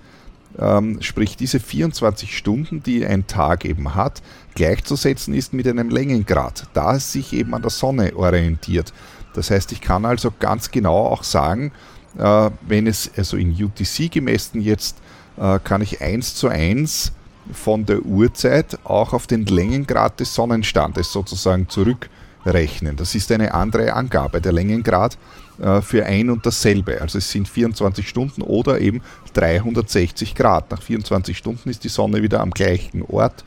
ähm, sprich diese 24 Stunden, die ein Tag eben hat, gleichzusetzen ist mit einem Längengrad, da es sich eben an der Sonne orientiert. Das heißt, ich kann also ganz genau auch sagen, äh, wenn es also in UTC gemessen jetzt, äh, kann ich eins zu eins von der Uhrzeit auch auf den Längengrad des Sonnenstandes sozusagen zurückrechnen. Das ist eine andere Angabe. Der Längengrad äh, für ein und dasselbe. Also es sind 24 Stunden oder eben 360 Grad. Nach 24 Stunden ist die Sonne wieder am gleichen Ort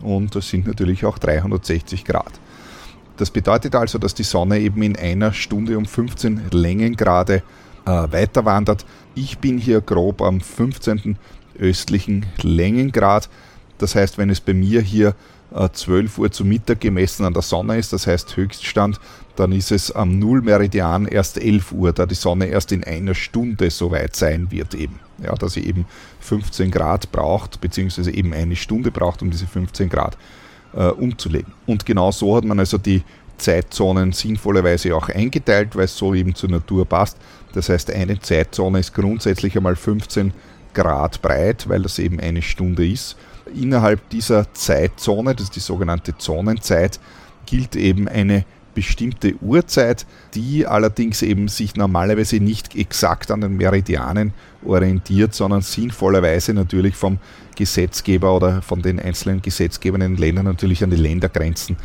und das sind natürlich auch 360 Grad. Das bedeutet also, dass die Sonne eben in einer Stunde um 15 Längengrade äh, weiter wandert. Ich bin hier grob am 15. östlichen Längengrad. Das heißt, wenn es bei mir hier 12 äh, Uhr zu Mittag gemessen an der Sonne ist, das heißt Höchststand, dann ist es am Nullmeridian erst 11 Uhr, da die Sonne erst in einer Stunde so weit sein wird eben. Ja, dass sie eben 15 Grad braucht, beziehungsweise eben eine Stunde braucht, um diese 15 Grad äh, umzulegen. Und genau so hat man also die Zeitzonen sinnvollerweise auch eingeteilt, weil es so eben zur Natur passt. Das heißt, eine Zeitzone ist grundsätzlich einmal 15 Grad breit, weil das eben eine Stunde ist innerhalb dieser Zeitzone, das ist die sogenannte Zonenzeit, gilt eben eine bestimmte Uhrzeit, die allerdings eben sich normalerweise nicht exakt an den Meridianen orientiert, sondern sinnvollerweise natürlich vom Gesetzgeber oder von den einzelnen Gesetzgebern in den Ländern natürlich an die Ländergrenzen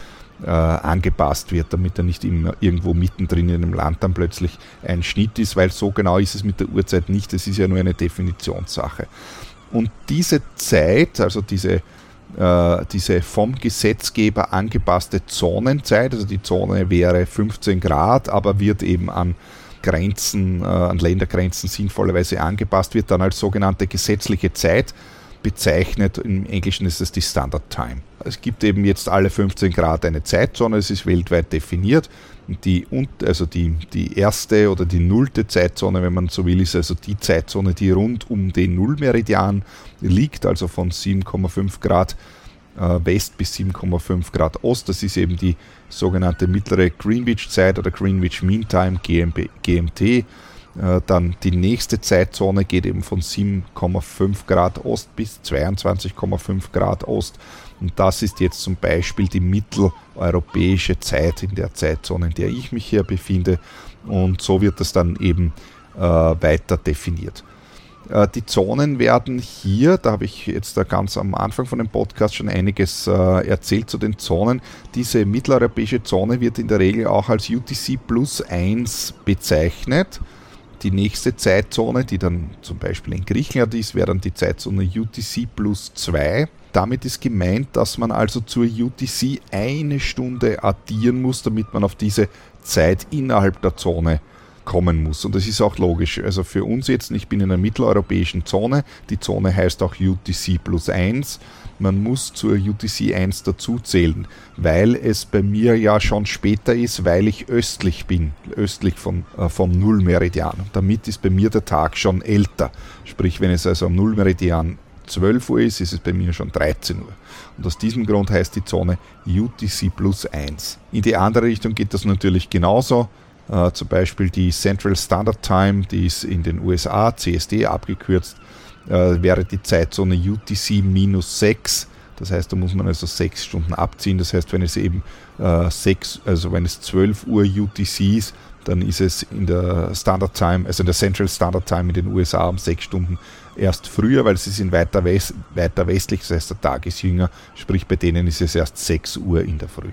äh, angepasst wird, damit er nicht immer irgendwo mittendrin in einem Land dann plötzlich ein Schnitt ist, weil so genau ist es mit der Uhrzeit nicht, es ist ja nur eine Definitionssache. Und diese Zeit, also diese, diese vom Gesetzgeber angepasste Zonenzeit, also die Zone wäre 15 Grad, aber wird eben an Grenzen, äh, an Ländergrenzen sinnvollerweise angepasst, wird dann als sogenannte gesetzliche Zeit bezeichnet. Im Englischen ist es die Standard Time. Es gibt eben jetzt alle 15 Grad eine Zeitzone, es ist weltweit definiert. Die, also die, die erste oder die nullte Zeitzone, wenn man so will, ist also die Zeitzone, die rund um den Nullmeridian liegt, also von 7,5 Grad äh, West bis 7,5 Grad Ost. Das ist eben die sogenannte mittlere Greenwich-Zeit oder Greenwich Mean Time, GMT. Äh, dann die nächste Zeitzone geht eben von 7,5 Grad Ost bis 22,5 Grad Ost. Und das ist jetzt zum Beispiel die mitteleuropäische Zeit in der Zeitzone, in der ich mich hier befinde. Und so wird das dann eben äh, weiter definiert. Äh, die Zonen werden hier, da habe ich jetzt da ganz am Anfang von dem Podcast schon einiges äh, erzählt zu den Zonen. Diese mitteleuropäische Zone wird in der Regel auch als UTC plus 1 bezeichnet. Die nächste Zeitzone, die dann zum Beispiel in Griechenland ist, wäre dann die Zeitzone UTC plus 2. Damit ist gemeint, dass man also zur UTC eine Stunde addieren muss, damit man auf diese Zeit innerhalb der Zone kommen muss. Und das ist auch logisch. Also für uns jetzt, ich bin in einer mitteleuropäischen Zone, die Zone heißt auch UTC plus 1. Man muss zur UTC 1 dazu zählen, weil es bei mir ja schon später ist, weil ich östlich bin, östlich von, äh, vom Nullmeridian. damit ist bei mir der Tag schon älter. Sprich, wenn es also am Nullmeridian 12 Uhr ist, ist es bei mir schon 13 Uhr. Und aus diesem Grund heißt die Zone UTC plus 1. In die andere Richtung geht das natürlich genauso. Äh, zum Beispiel die Central Standard Time, die ist in den USA, CSD abgekürzt, äh, wäre die Zeitzone UTC minus 6. Das heißt, da muss man also 6 Stunden abziehen. Das heißt, wenn es eben äh, 6, also wenn es 12 Uhr UTC ist, dann ist es in der Standard Time, also in der Central Standard Time in den USA um 6 Stunden erst früher, weil sie sind weiter, west, weiter westlich, das heißt der Tag ist jünger, sprich bei denen ist es erst 6 Uhr in der Früh.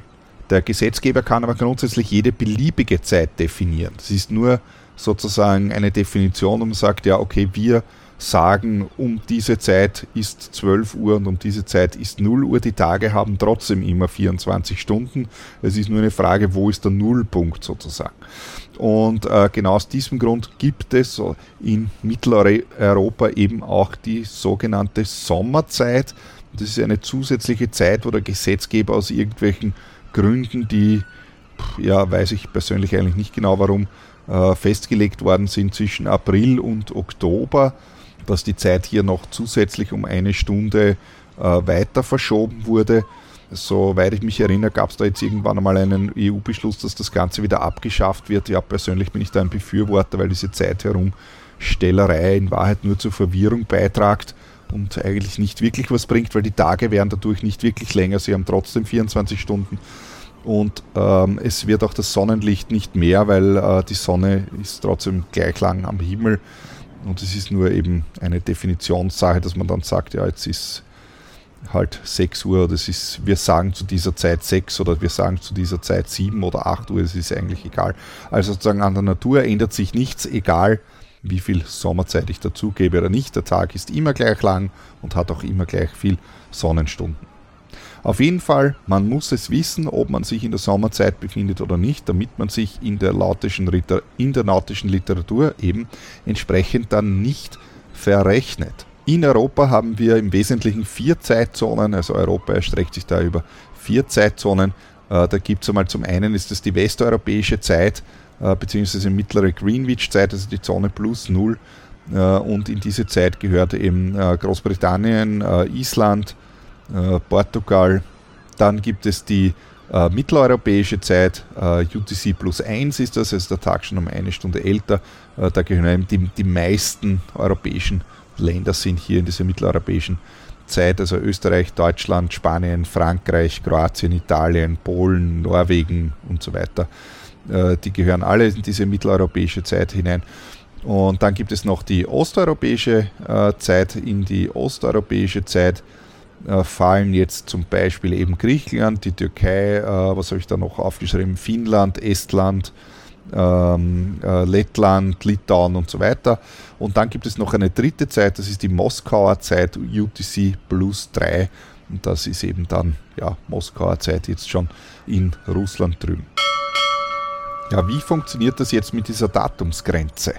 Der Gesetzgeber kann aber grundsätzlich jede beliebige Zeit definieren. Das ist nur sozusagen eine Definition und man sagt, ja, okay, wir sagen, um diese Zeit ist 12 Uhr und um diese Zeit ist 0 Uhr. Die Tage haben trotzdem immer 24 Stunden. Es ist nur eine Frage, wo ist der Nullpunkt sozusagen. Und äh, genau aus diesem Grund gibt es in Mitteleuropa eben auch die sogenannte Sommerzeit. Das ist eine zusätzliche Zeit, wo der Gesetzgeber aus irgendwelchen Gründen, die, ja, weiß ich persönlich eigentlich nicht genau warum, äh, festgelegt worden sind zwischen April und Oktober, dass die Zeit hier noch zusätzlich um eine Stunde äh, weiter verschoben wurde. Soweit ich mich erinnere, gab es da jetzt irgendwann einmal einen EU-Beschluss, dass das Ganze wieder abgeschafft wird. Ja, persönlich bin ich da ein Befürworter, weil diese Zeit herumstellerei in Wahrheit nur zur Verwirrung beitragt und eigentlich nicht wirklich was bringt, weil die Tage werden dadurch nicht wirklich länger. Sie haben trotzdem 24 Stunden und ähm, es wird auch das Sonnenlicht nicht mehr, weil äh, die Sonne ist trotzdem gleich lang am Himmel und es ist nur eben eine Definitionssache, dass man dann sagt, ja, jetzt ist halt 6 Uhr es ist, wir sagen zu dieser Zeit 6 oder wir sagen zu dieser Zeit 7 oder 8 Uhr, es ist eigentlich egal. Also sozusagen an der Natur ändert sich nichts, egal wie viel Sommerzeit ich dazugebe oder nicht. Der Tag ist immer gleich lang und hat auch immer gleich viel Sonnenstunden. Auf jeden Fall, man muss es wissen, ob man sich in der Sommerzeit befindet oder nicht, damit man sich in der, lautischen, in der nautischen Literatur eben entsprechend dann nicht verrechnet. In Europa haben wir im Wesentlichen vier Zeitzonen, also Europa erstreckt sich da über vier Zeitzonen. Äh, da gibt es einmal zum einen ist es die westeuropäische Zeit, äh, beziehungsweise mittlere Greenwich-Zeit, also die Zone plus null. Äh, und in diese Zeit gehört eben Großbritannien, Island, Portugal. Dann gibt es die mitteleuropäische Zeit, UTC plus 1 ist das, also der Tag schon um eine Stunde älter. da gehören eben die, die meisten europäischen Länder sind hier in dieser mitteleuropäischen Zeit, also Österreich, Deutschland, Spanien, Frankreich, Kroatien, Italien, Polen, Norwegen und so weiter. Äh, die gehören alle in diese mitteleuropäische Zeit hinein. Und dann gibt es noch die osteuropäische äh, Zeit. In die osteuropäische Zeit äh, fallen jetzt zum Beispiel eben Griechenland, die Türkei, was habe ich da noch aufgeschrieben, Finnland, Estland, ähm, Lettland, Litauen und so weiter. Und dann gibt es noch eine dritte Zeit, das ist die Moskauer Zeit, UTC plus 3. Und das ist eben dann ja, Moskauer Zeit jetzt schon in Russland drüben. Ja, wie funktioniert das jetzt mit dieser Datumsgrenze?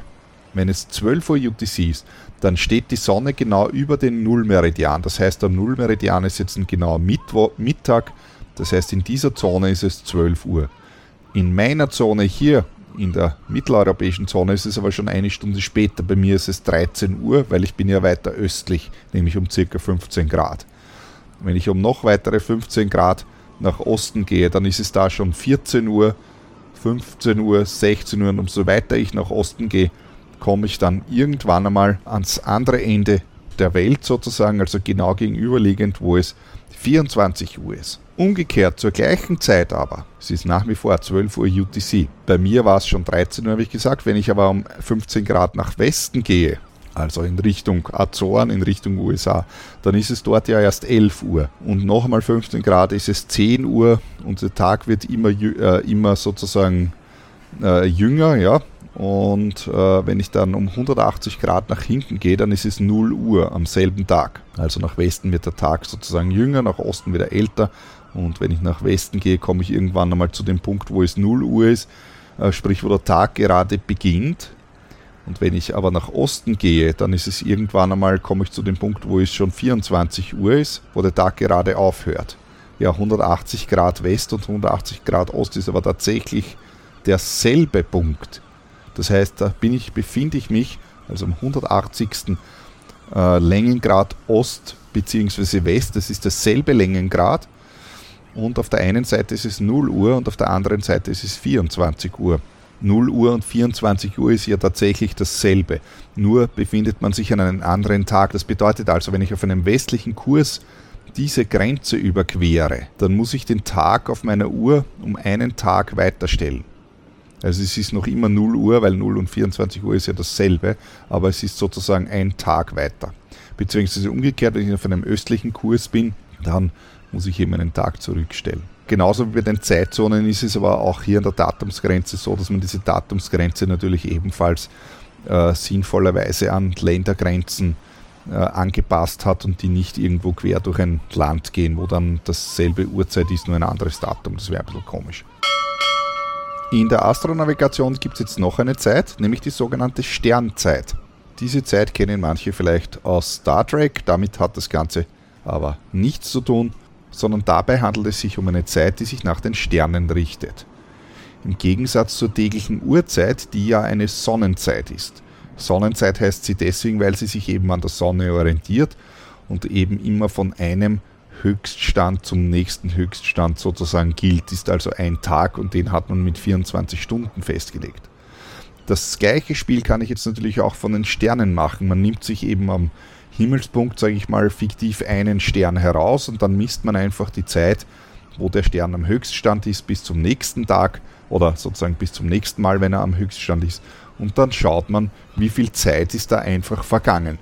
Wenn es 12 Uhr UTC ist, dann steht die Sonne genau über den Nullmeridian. Das heißt, der Nullmeridian ist jetzt ein genauer Mittag. Das heißt, in dieser Zone ist es 12 Uhr. In meiner Zone hier, in der mitteleuropäischen Zone, ist es aber schon eine Stunde später. Bei mir ist es 13 Uhr, weil ich bin ja weiter östlich, nämlich um ca. 15 Grad. Wenn ich um noch weitere 15 Grad nach Osten gehe, dann ist es da schon 14 Uhr 15 Uhr, 16 Uhr und umso weiter ich nach Osten gehe, komme ich dann irgendwann einmal ans andere Ende der Welt sozusagen, also genau gegenüberliegend, wo es 24 Uhr ist. Umgekehrt zur gleichen Zeit aber, es ist nach wie vor 12 Uhr UTC. Bei mir war es schon 13 Uhr, habe ich gesagt. Wenn ich aber um 15 Grad nach Westen gehe, also in Richtung Azoren, in Richtung USA, dann ist es dort ja erst 11 Uhr. Und noch einmal 15 Grad ist es 10 Uhr und der Tag wird immer, äh, immer sozusagen äh, jünger, ja. Und äh, wenn ich dann um 180 Grad nach hinten gehe, dann ist es 0 Uhr am selben Tag. Also nach Westen wird der Tag sozusagen jünger, nach Osten wieder älter. Und wenn ich nach Westen gehe, komme ich irgendwann einmal zu dem Punkt, wo es 0 Uhr ist, äh, sprich wo der Tag gerade beginnt. Und wenn ich aber nach Osten gehe, dann ist es irgendwann einmal, komme ich zu dem Punkt, wo es schon 24 Uhr ist, wo der Tag gerade aufhört. Ja, 180 Grad West und 180 Grad Ost ist aber tatsächlich derselbe Punkt. Das heißt, da bin ich, befinde ich mich also am 180. Äh, Längengrad Ost bzw. West. Das ist dasselbe Längengrad. Und auf der einen Seite ist es 0 Uhr und auf der anderen Seite ist es 24 Uhr. 0 Uhr und 24 Uhr ist ja tatsächlich dasselbe. Nur befindet man sich an einem anderen Tag. Das bedeutet also, wenn ich auf einem westlichen Kurs diese Grenze überquere, dann muss ich den Tag auf meiner Uhr um einen Tag weiterstellen. Also es ist noch immer 0 Uhr, weil 0 und 24 Uhr ist ja dasselbe, aber es ist sozusagen ein Tag weiter. Beziehungsweise umgekehrt, wenn ich auf einem östlichen Kurs bin, dann muss ich eben einen Tag zurückstellen. Genauso wie bei den Zeitzonen ist es aber auch hier an der Datumsgrenze so, dass man diese Datumsgrenze natürlich ebenfalls äh, sinnvollerweise an Ländergrenzen äh, angepasst hat und die nicht irgendwo quer durch ein Land gehen, wo dann dasselbe Uhrzeit ist, nur ein anderes Datum. Das wäre ein bisschen komisch. In der Astronavigation gibt es jetzt noch eine Zeit, nämlich die sogenannte Sternzeit. Diese Zeit kennen manche vielleicht aus Star Trek, damit hat das Ganze aber nichts zu tun, sondern dabei handelt es sich um eine Zeit, die sich nach den Sternen richtet. Im Gegensatz zur täglichen Uhrzeit, die ja eine Sonnenzeit ist. Sonnenzeit heißt sie deswegen, weil sie sich eben an der Sonne orientiert und eben immer von einem Höchststand zum nächsten Höchststand sozusagen gilt, ist also ein Tag und den hat man mit 24 Stunden festgelegt. Das gleiche Spiel kann ich jetzt natürlich auch von den Sternen machen. Man nimmt sich eben am Himmelspunkt, sage ich mal, fiktiv einen Stern heraus und dann misst man einfach die Zeit, wo der Stern am Höchststand ist, bis zum nächsten Tag oder sozusagen bis zum nächsten Mal, wenn er am Höchststand ist. Und dann schaut man, wie viel Zeit ist da einfach vergangen.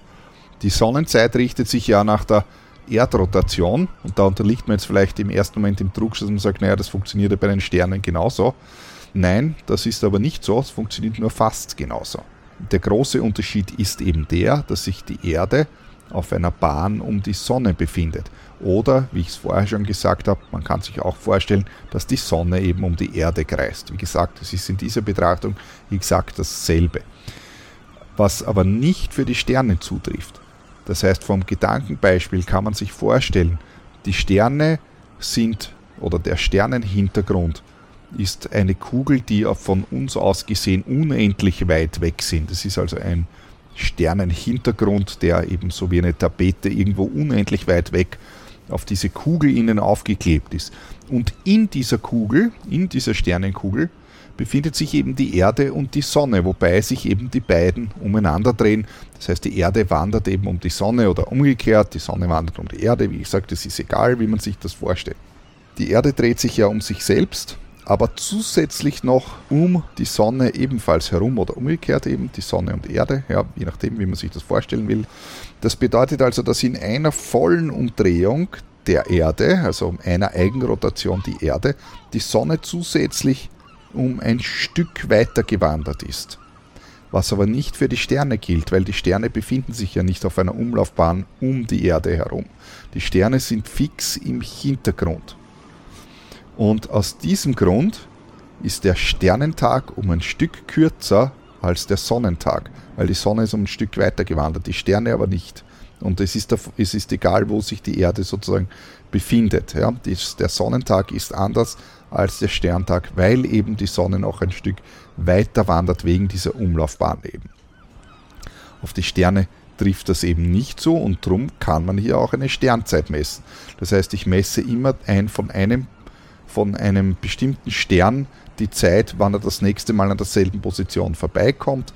Die Sonnenzeit richtet sich ja nach der Erdrotation und da unterliegt man jetzt vielleicht im ersten Moment im Druck, dass man sagt, naja, das funktioniert ja bei den Sternen genauso. Nein, das ist aber nicht so, es funktioniert nur fast genauso. Der große Unterschied ist eben der, dass sich die Erde auf einer Bahn um die Sonne befindet. Oder, wie ich es vorher schon gesagt habe, man kann sich auch vorstellen, dass die Sonne eben um die Erde kreist. Wie gesagt, es ist in dieser Betrachtung exakt dasselbe. Was aber nicht für die Sterne zutrifft. Das heißt, vom Gedankenbeispiel kann man sich vorstellen, die Sterne sind oder der Sternenhintergrund ist eine Kugel, die von uns aus gesehen unendlich weit weg sind. Das ist also ein Sternenhintergrund, der eben so wie eine Tapete irgendwo unendlich weit weg auf diese Kugel innen aufgeklebt ist. Und in dieser Kugel, in dieser Sternenkugel, befindet sich eben die Erde und die Sonne, wobei sich eben die beiden umeinander drehen. Das heißt, die Erde wandert eben um die Sonne oder umgekehrt, die Sonne wandert um die Erde. Wie gesagt, es ist egal, wie man sich das vorstellt. Die Erde dreht sich ja um sich selbst, aber zusätzlich noch um die Sonne ebenfalls herum oder umgekehrt eben die Sonne und Erde, ja, je nachdem, wie man sich das vorstellen will. Das bedeutet also, dass in einer vollen Umdrehung der Erde, also um einer Eigenrotation die Erde, die Sonne zusätzlich um ein Stück weiter gewandert ist. Was aber nicht für die Sterne gilt, weil die Sterne befinden sich ja nicht auf einer Umlaufbahn um die Erde herum. Die Sterne sind fix im Hintergrund. Und aus diesem Grund ist der Sternentag um ein Stück kürzer als der Sonnentag, weil die Sonne ist um ein Stück weiter gewandert, die Sterne aber nicht. Und es ist, es ist egal, wo sich die Erde sozusagen befindet. Ja. Der Sonnentag ist anders als der Sterntag, weil eben die Sonne noch ein Stück weiter wandert wegen dieser Umlaufbahn eben. Auf die Sterne trifft das eben nicht so und darum kann man hier auch eine Sternzeit messen. Das heißt, ich messe immer ein von einem, von einem bestimmten Stern die Zeit, wann er das nächste Mal an derselben Position vorbeikommt.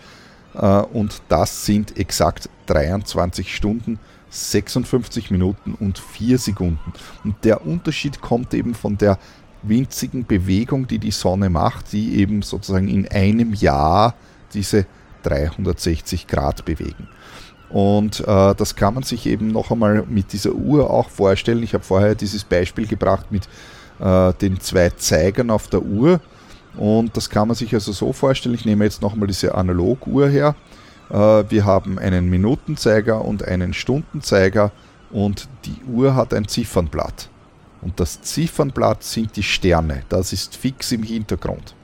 Äh, und das sind exakt 23 Stunden, 56 Minuten und 4 Sekunden. Und der Unterschied kommt eben von der winzigen Bewegung, die die Sonne macht, die eben sozusagen in einem Jahr diese 360 Grad bewegen. Und äh, das kann man sich eben noch einmal mit dieser Uhr auch vorstellen. Ich habe vorher dieses Beispiel gebracht mit äh, den zwei Zeigern auf der Uhr. Und das kann man sich also so vorstellen. Ich nehme jetzt nochmal diese Analoguhr her. Äh, wir haben einen Minutenzeiger und einen Stundenzeiger und die Uhr hat ein Ziffernblatt. Und das Ziffernblatt sind die Sterne. Das ist fix im Hintergrund.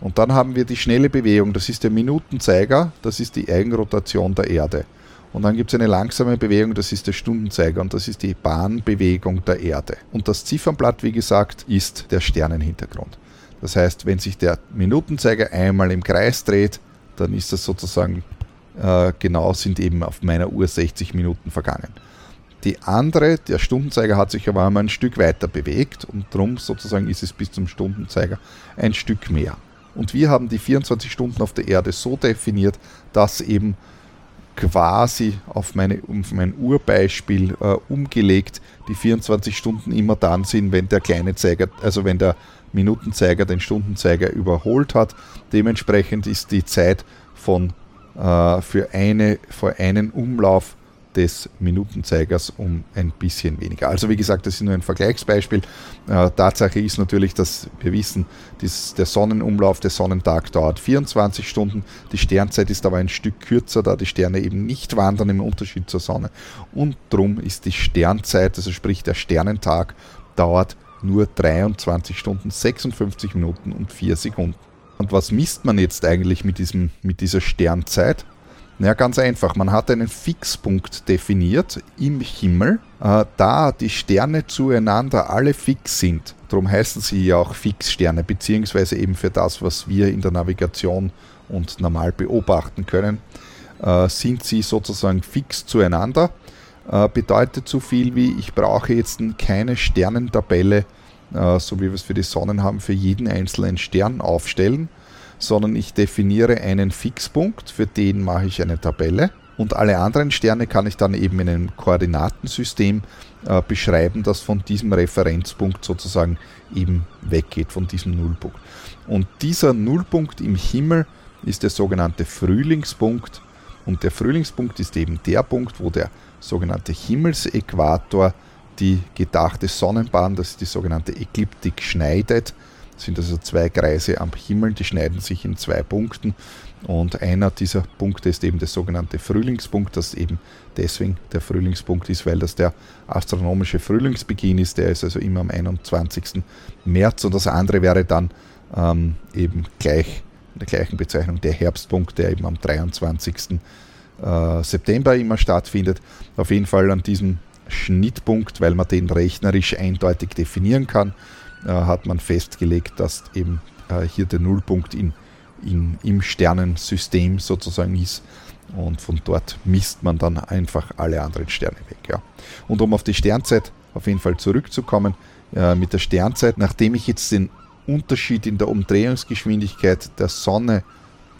Und dann haben wir die schnelle Bewegung, das ist der Minutenzeiger, das ist die Eigenrotation der Erde. Und dann gibt es eine langsame Bewegung, das ist der Stundenzeiger und das ist die Bahnbewegung der Erde. Und das Ziffernblatt, wie gesagt, ist der Sternenhintergrund. Das heißt, wenn sich der Minutenzeiger einmal im Kreis dreht, dann ist das sozusagen äh, genau, sind eben auf meiner Uhr 60 Minuten vergangen. Die andere, der Stundenzeiger hat sich aber einmal ein Stück weiter bewegt und darum sozusagen ist es bis zum Stundenzeiger ein Stück mehr. Und wir haben die 24 Stunden auf der Erde so definiert, dass eben quasi auf, meine, auf mein Urbeispiel äh, umgelegt die 24 Stunden immer dann sind, wenn der kleine Zeiger, also wenn der Minutenzeiger den Stundenzeiger überholt hat. Dementsprechend ist die Zeit von äh, für, eine, für einen Umlauf des Minutenzeigers um ein bisschen weniger. Also wie gesagt, das ist nur ein Vergleichsbeispiel. Äh, Tatsache ist natürlich, dass wir wissen, dies, der Sonnenumlauf, der Sonnentag dauert 24 Stunden. Die Sternzeit ist aber ein Stück kürzer, da die Sterne eben nicht wandern im Unterschied zur Sonne. Und darum ist die Sternzeit, also sprich der Sternentag, dauert nur 23 Stunden, 56 Minuten und 4 Sekunden. Und was misst man jetzt eigentlich mit, diesem, mit dieser Sternzeit? Ja, ganz einfach. Man hat einen Fixpunkt definiert im Himmel, äh, da die Sterne zueinander alle fix sind. Darum heißen sie ja auch Fixsterne, beziehungsweise eben für das, was wir in der Navigation und normal beobachten können, äh, sind sie sozusagen fix zueinander. Äh, bedeutet so viel wie, ich brauche jetzt keine Sternentabelle, äh, so wie wir es für die Sonnen haben, für jeden einzelnen Stern aufstellen, sondern ich definiere einen Fixpunkt, für den mache ich eine Tabelle und alle anderen Sterne kann ich dann eben in einem Koordinatensystem äh, beschreiben, das von diesem Referenzpunkt sozusagen eben weggeht, von diesem Nullpunkt. Und dieser Nullpunkt im Himmel ist der sogenannte Frühlingspunkt und der Frühlingspunkt ist eben der Punkt, wo der sogenannte Himmelsäquator die gedachte Sonnenbahn, das ist die sogenannte Ekliptik, schneidet sind also zwei Kreise am Himmel, die schneiden sich in zwei Punkten. Und einer dieser Punkte ist eben der sogenannte Frühlingspunkt, das eben deswegen der Frühlingspunkt ist, weil das der astronomische Frühlingsbeginn ist. Der ist also immer am 21. März und das andere wäre dann ähm, eben gleich in der gleichen Bezeichnung der Herbstpunkt, der eben am 23. Äh, September immer stattfindet. Auf jeden Fall an diesem Schnittpunkt, weil man den rechnerisch eindeutig definieren kann, hat man festgelegt, dass eben äh, hier der Nullpunkt in, in, im Sternensystem sozusagen ist. Und von dort misst man dann einfach alle anderen Sterne weg. Ja. Und um auf die Sternzeit auf jeden Fall zurückzukommen, äh, mit der Sternzeit, nachdem ich jetzt den Unterschied in der Umdrehungsgeschwindigkeit der Sonne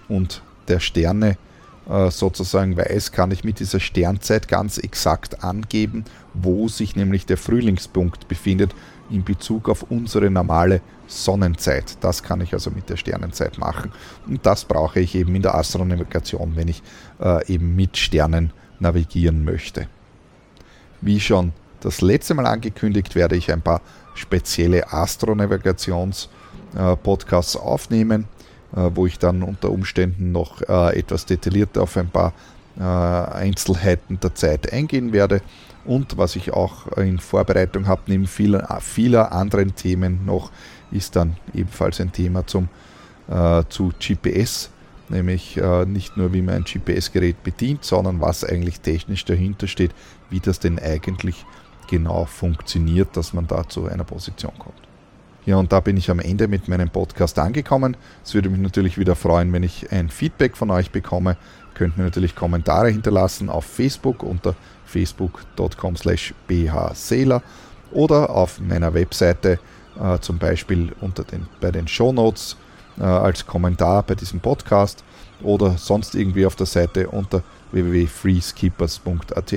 und der Sterne äh, sozusagen weiß, kann ich mit dieser Sternzeit ganz exakt angeben, wo sich nämlich der Frühlingspunkt befindet in Bezug auf unsere normale Sonnenzeit. Das kann ich also mit der Sternenzeit machen. Und das brauche ich eben in der Astronavigation, wenn ich äh, eben mit Sternen navigieren möchte. Wie schon das letzte Mal angekündigt, werde ich ein paar spezielle Astronavigations-Podcasts äh, aufnehmen, äh, wo ich dann unter Umständen noch äh, etwas detaillierter auf ein paar Einzelheiten der Zeit eingehen werde. Und was ich auch in Vorbereitung habe, neben vieler, vieler anderen Themen noch, ist dann ebenfalls ein Thema zum, äh, zu GPS, nämlich äh, nicht nur, wie man ein GPS-Gerät bedient, sondern was eigentlich technisch dahinter steht, wie das denn eigentlich genau funktioniert, dass man da zu einer Position kommt. Ja, und da bin ich am Ende mit meinem Podcast angekommen. Es würde mich natürlich wieder freuen, wenn ich ein Feedback von euch bekomme. Könnt mir natürlich Kommentare hinterlassen auf Facebook unter facebook.com slash bhseeler oder auf meiner Webseite äh, zum Beispiel unter den, bei den Shownotes äh, als Kommentar bei diesem Podcast oder sonst irgendwie auf der Seite unter www.freeskippers.at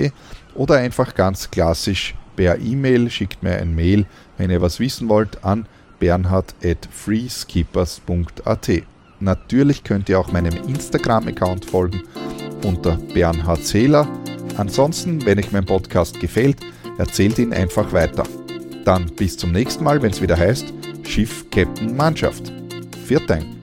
oder einfach ganz klassisch per E-Mail, schickt mir ein Mail, wenn ihr was wissen wollt, an bernhard.freeskippers.at. Natürlich könnt ihr auch meinem Instagram-Account folgen unter Bernhard Zähler. Ansonsten, wenn euch mein Podcast gefällt, erzählt ihn einfach weiter. Dann bis zum nächsten Mal, wenn es wieder heißt Schiff Captain Mannschaft. Viert Dank.